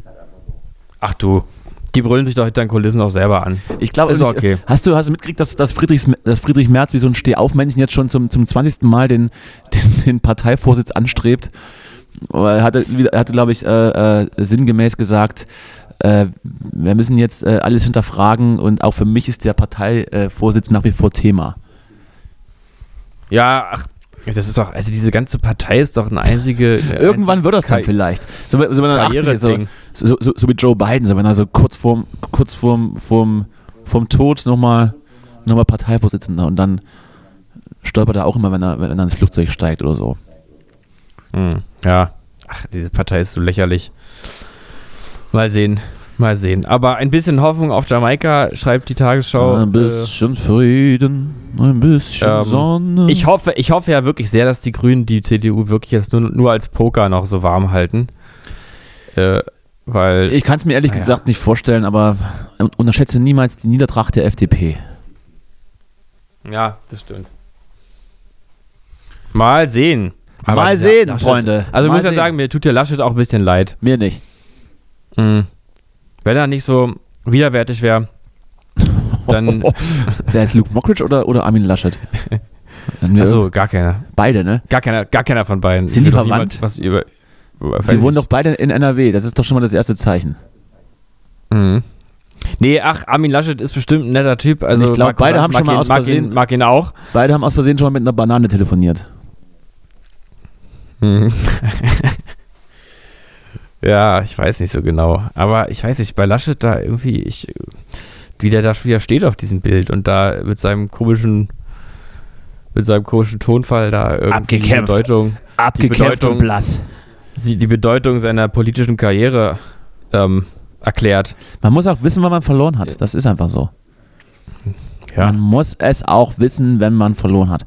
Ach du, die brüllen sich doch hinter den Kulissen auch selber an. Ich glaube, Ist ich- okay. hast du, hast du mitgekriegt, dass, dass, Friedrichs, dass Friedrich Merz wie so ein Stehaufmännchen jetzt schon zum, zum 20. Mal den, den, den Parteivorsitz anstrebt? Er hatte, hatte glaube ich, äh, äh, sinngemäß gesagt, äh, wir müssen jetzt äh, alles hinterfragen und auch für mich ist der Parteivorsitz nach wie vor Thema. Ja, ach, das ist doch, also diese ganze Partei ist doch eine einzige. Irgendwann wird das dann vielleicht. So, so wenn er 80 ist, so, so, so, so wie Joe Biden, so wenn er so kurz vorm, kurz vorm, vorm, vorm Tod nochmal noch mal Parteivorsitzender und dann stolpert er auch immer, wenn er, wenn er ins Flugzeug steigt oder so. Hm, ja. Ach, diese Partei ist so lächerlich. Mal sehen, mal sehen. Aber ein bisschen Hoffnung auf Jamaika, schreibt die Tagesschau. ein bisschen Frieden, ein bisschen ähm, Sonne. Äh, ich hoffe, ich hoffe ja wirklich sehr, dass die Grünen die CDU wirklich jetzt nur, nur als Poker noch so warm halten. Äh, weil. ich kann es mir ehrlich Naja. gesagt nicht vorstellen, aber unterschätze niemals die Niedertracht der FDP. ja, das stimmt. Mal sehen. Mal dieser sehen, Laschet- Freunde. Also ich Mal muss ja sagen, mir tut der Laschet auch ein bisschen leid. Mir nicht. Mhm. Wenn er nicht so widerwärtig wäre, dann. Wer ist Luke Mockridge oder, oder Armin Laschet? Also gar keiner. beide, ne? Gar keiner, gar keiner von beiden. Sind die verwandt? Was über, über Die wohnen doch beide in NRW. Das ist doch schon mal das erste Zeichen. Mhm. Nee, ach, Armin Laschet ist bestimmt ein netter Typ. Also ich glaub, Markus beide Lanz haben schon mag mal ihn, aus mag Versehen- Ihn, mag ihn auch. Beide haben aus Versehen schon mal mit einer Banane telefoniert. Mhm. ja, ich weiß nicht so genau. Aber ich weiß nicht, bei Laschet da irgendwie, ich, wie der da schon wieder steht auf diesem Bild und da mit seinem komischen, mit seinem komischen Tonfall da irgendwie Abgekämpft. die Bedeutung, Abgekämpft Bedeutung- und blass. die Bedeutung seiner politischen Karriere ähm, erklärt. Man muss auch wissen, wann man verloren hat. Das ist einfach so. Ja. Man muss es auch wissen, wenn man verloren hat.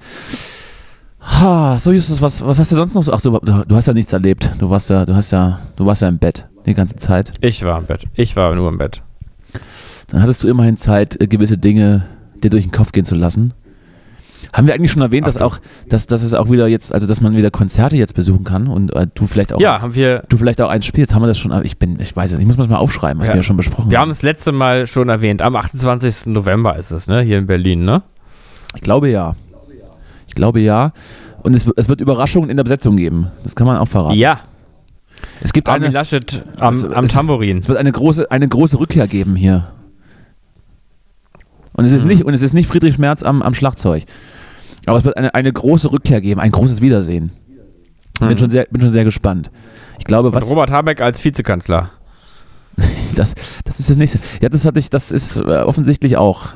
Ha, so Justus, was, was hast du sonst noch so? Ach so, du, hast ja nichts erlebt. Du warst ja, du hast ja, du warst ja im Bett die ganze Zeit. Ich war im Bett. Ich war nur im Bett. Dann hattest du immerhin Zeit, äh, gewisse Dinge dir durch den Kopf gehen zu lassen. Haben wir eigentlich schon erwähnt, dass auch, dass, dass es auch wieder jetzt, also dass man wieder Konzerte jetzt besuchen kann und äh, du vielleicht auch Ja, eins, haben wir. du vielleicht auch eins spielst. Haben wir das schon? Ich bin, ich weiß es, nicht. ich muss mal aufschreiben, was Ja. wir ja schon besprochen Wir haben es letzte Mal schon erwähnt. Am 28. November ist es, ne? Hier in Berlin, ne? Ich glaube ja. Ich glaube ja. Und es, es wird Überraschungen in der Besetzung geben. Das kann man auch verraten. Ja. Es gibt Armin eine, Laschet am, Also, am es- Tambourin. es wird eine große, eine große Rückkehr geben hier. Und es ist, nicht, und es ist nicht Friedrich Merz am, am Schlagzeug. Aber es wird eine, eine große Rückkehr geben, ein großes Wiedersehen. Bin, schon sehr, bin schon sehr gespannt. Ich glaube, Und was. Robert Habeck als Vizekanzler. Das, das ist das nächste. Ja, das hatte ich, das ist äh, offensichtlich auch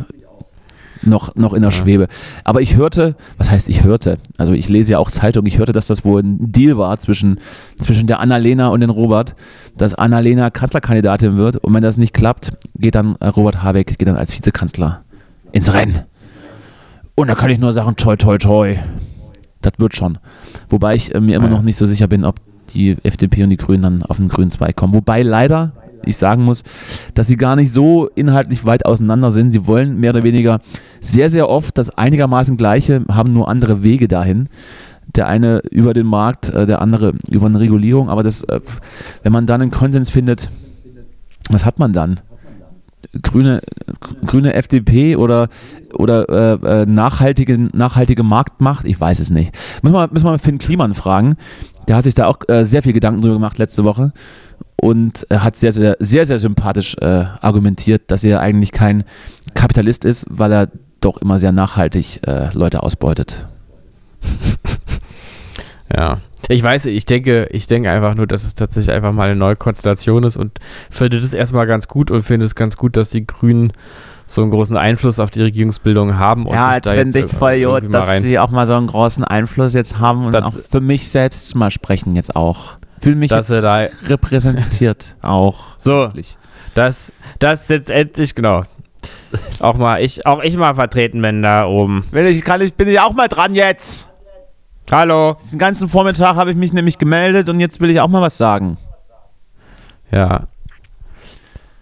noch, noch in der Schwebe. Aber ich hörte, was heißt ich hörte? Also ich lese ja auch Zeitung, ich hörte, dass das wohl ein Deal war zwischen, zwischen der Annalena und den Robert, dass Annalena Kanzlerkandidatin wird und wenn das nicht klappt, geht dann Robert Habeck, geht dann als Vizekanzler ins Rennen. Und da kann ich nur sagen, toi, toi, toi. Das wird schon. Wobei ich äh, mir immer Ja. noch nicht so sicher bin, ob die FDP und die Grünen dann auf den grünen Zweig kommen. Wobei leider ich sagen muss, dass sie gar nicht so inhaltlich weit auseinander sind. Sie wollen mehr oder weniger sehr, sehr oft das einigermaßen gleiche, haben nur andere Wege dahin. Der eine über den Markt, äh, der andere über eine Regulierung. Aber das, äh, wenn man dann einen Konsens findet, was hat man dann? Grüne, grüne FDP oder, oder äh, äh, nachhaltige, nachhaltige Marktmacht? Ich weiß es nicht. Müssen wir, müssen wir Finn Kliman fragen. Der hat sich da auch äh, sehr viel Gedanken drüber gemacht letzte Woche und hat sehr, sehr, sehr, sehr sympathisch äh, argumentiert, dass er eigentlich kein Kapitalist ist, weil er doch immer sehr nachhaltig äh, Leute ausbeutet. Ja. Ich weiß, ich denke, ich denke einfach nur, dass es tatsächlich einfach mal eine neue Konstellation ist und finde das erstmal ganz gut und finde es ganz gut, dass die Grünen so einen großen Einfluss auf die Regierungsbildung haben. Und ja, sich ich da finde ich voll gut, dass sie auch mal so einen großen Einfluss jetzt haben und Das- auch für mich selbst mal sprechen jetzt auch. Fühle mich dass jetzt da repräsentiert auch. so, Wirklich. dass das jetzt endlich genau auch mal ich auch ich mal vertreten bin da oben. Will ich, kann ich, bin ich auch mal dran jetzt. Hallo. Den ganzen Vormittag habe ich mich nämlich gemeldet und jetzt will ich auch mal was sagen. Ja.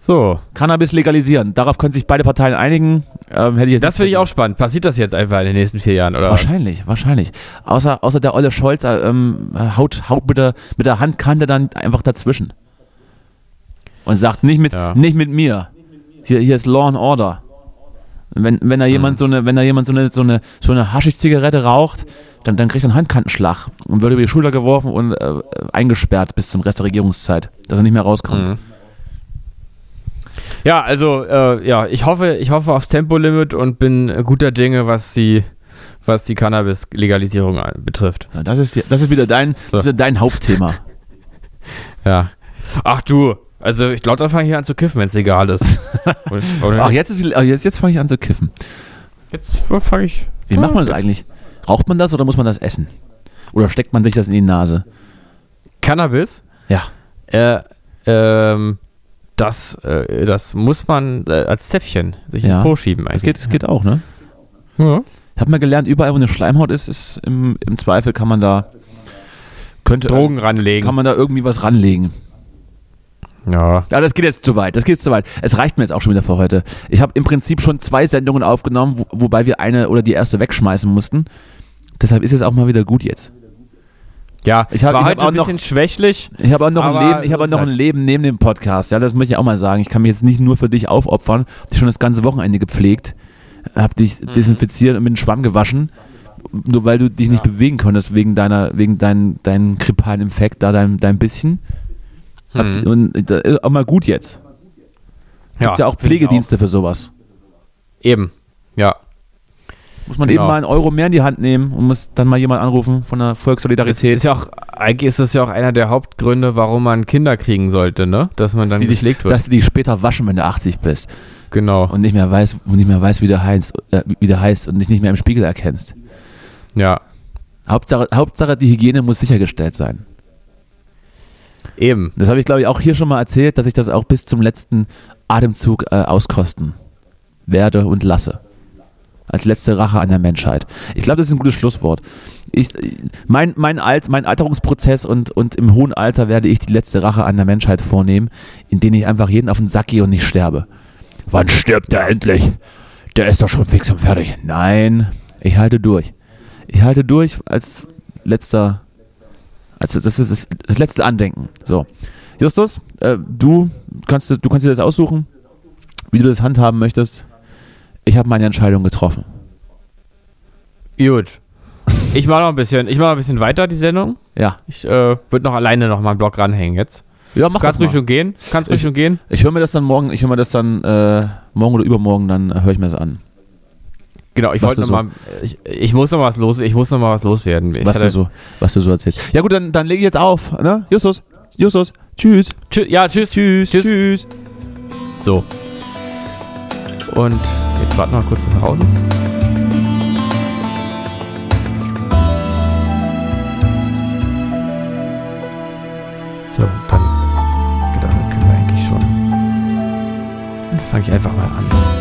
So, Cannabis legalisieren. Darauf können sich beide Parteien einigen. Ähm, hätte ich jetzt das finde ich auch spannend. Passiert das jetzt einfach in den nächsten vier Jahren oder was? Wahrscheinlich, wahrscheinlich. Außer, außer der Olle Scholz äh, ähm, haut, haut mit, der, mit der Handkante dann einfach dazwischen. Und sagt, nicht mit, Ja. nicht mit mir. Hier, hier ist Law and Order. Wenn, wenn da jemand so eine, wenn da jemand so eine, so eine, so eine Haschisch-Zigarette raucht, dann, dann kriegt er einen Handkantenschlag und wird über die Schulter geworfen und äh, eingesperrt bis zum Rest der Regierungszeit, dass er nicht mehr rauskommt. Mhm. Ja, also äh, ja, ich hoffe, ich hoffe aufs Tempolimit und bin guter Dinge, was die, was die Cannabis-Legalisierung an- betrifft. Ja, das, ist, das ist wieder dein, So. wieder dein Hauptthema. Ja. Ach du, also ich glaube, dann fange ich hier an zu kiffen, wenn es legal ist. Ach, jetzt, ist, jetzt, jetzt fange ich an zu kiffen. jetzt fange ich. Wie macht man das eigentlich? Raucht man das oder muss man das essen? Oder steckt man sich das in die Nase? Cannabis? Ja. Äh, ähm, das, äh, das muss man äh, als Zäpfchen sich in Ja. den Po schieben. Das eigentlich. geht, das geht auch, ne? Ja. Ich habe mal gelernt, überall, wo eine Schleimhaut ist, ist im, im Zweifel kann man da könnte Drogen ranlegen. kann man da irgendwie was ranlegen. ja. Ja, das geht jetzt zu weit. Das geht jetzt zu weit. Es reicht mir jetzt auch schon wieder für heute. Ich habe im Prinzip schon zwei Sendungen aufgenommen, wo, wobei wir eine oder die erste wegschmeißen mussten. Deshalb ist es auch mal wieder gut jetzt. Ja, Ich hab- war ich hab heute auch ein noch- bisschen schwächlich. Ich habe auch noch ein Leben, ich habe auch noch ein. Leben neben dem Podcast. Ja, das möchte ich auch mal sagen. Ich kann mich jetzt nicht nur für dich aufopfern. Ich habe schon das ganze Wochenende gepflegt, habe dich Mhm. desinfiziert und mit dem Schwamm gewaschen, nur weil du dich nicht bewegen konntest wegen deiner, wegen deinem deinen grippalen Infekt, da dein, dein bisschen. Mhm. Und das ist auch mal gut jetzt. Gibt ja auch find ich Pflegedienste für sowas. Eben. Ja. Muss man Genau. eben mal einen Euro mehr in die Hand nehmen und muss dann mal jemand anrufen von der Das Volkssolidarität. ist ja auch, eigentlich ist das ja auch einer der Hauptgründe, warum man Kinder kriegen sollte, ne? Dass man dann die dich- gepflegt wird. dass du dich später waschen, wenn du 80 bist. genau. und nicht mehr weiß, und nicht mehr weiß, wie der heißt, äh, wie der heißt und dich nicht mehr im Spiegel erkennst. Ja. Hauptsache, Hauptsache die Hygiene muss sichergestellt sein. Eben. Das habe ich, glaube ich, auch hier schon mal erzählt, dass ich das auch bis zum letzten Atemzug äh, auskosten werde und lasse. Als letzte Rache an der Menschheit. Ich glaube, das ist ein gutes Schlusswort. Ich, mein, mein, Alt, mein Alterungsprozess und, und im hohen Alter werde ich die letzte Rache an der Menschheit vornehmen, indem ich einfach jeden auf den Sack gehe und nicht sterbe. Wann stirbt der endlich? Der ist doch schon fix und fertig. Nein, ich halte durch. Ich halte durch als letzter, also das ist das, letzte Andenken. So, Justus, äh, du kannst du kannst dir das aussuchen, wie du das handhaben möchtest. Ich habe meine Entscheidung getroffen. Gut. Ich mache noch ein bisschen, ich mache noch ein bisschen weiter die Sendung. Ja, Ich äh, würde noch alleine noch mal einen Blog ranhängen jetzt. ja, mach Kannst das ruhig mal. schon gehen. Kannst ruhig Ich- schon gehen. Ich höre mir das dann morgen, ich höre mir das dann äh, morgen oder übermorgen, dann äh, höre ich mir das an. Genau, ich wollte du noch mal, ich, ich muss noch was los, ich muss noch mal was loswerden. Ich Was hatte- du, so, was du so erzählst. Ja gut, dann, dann lege ich jetzt auf. Ne? Justus, Justus, tschüss. Tschü ja, tschüss. Tschüss, tschüss. So. Und jetzt warten mal kurz, bis er raus ist. So, dann, dann können wir eigentlich schon. Dann fange ich einfach mal an.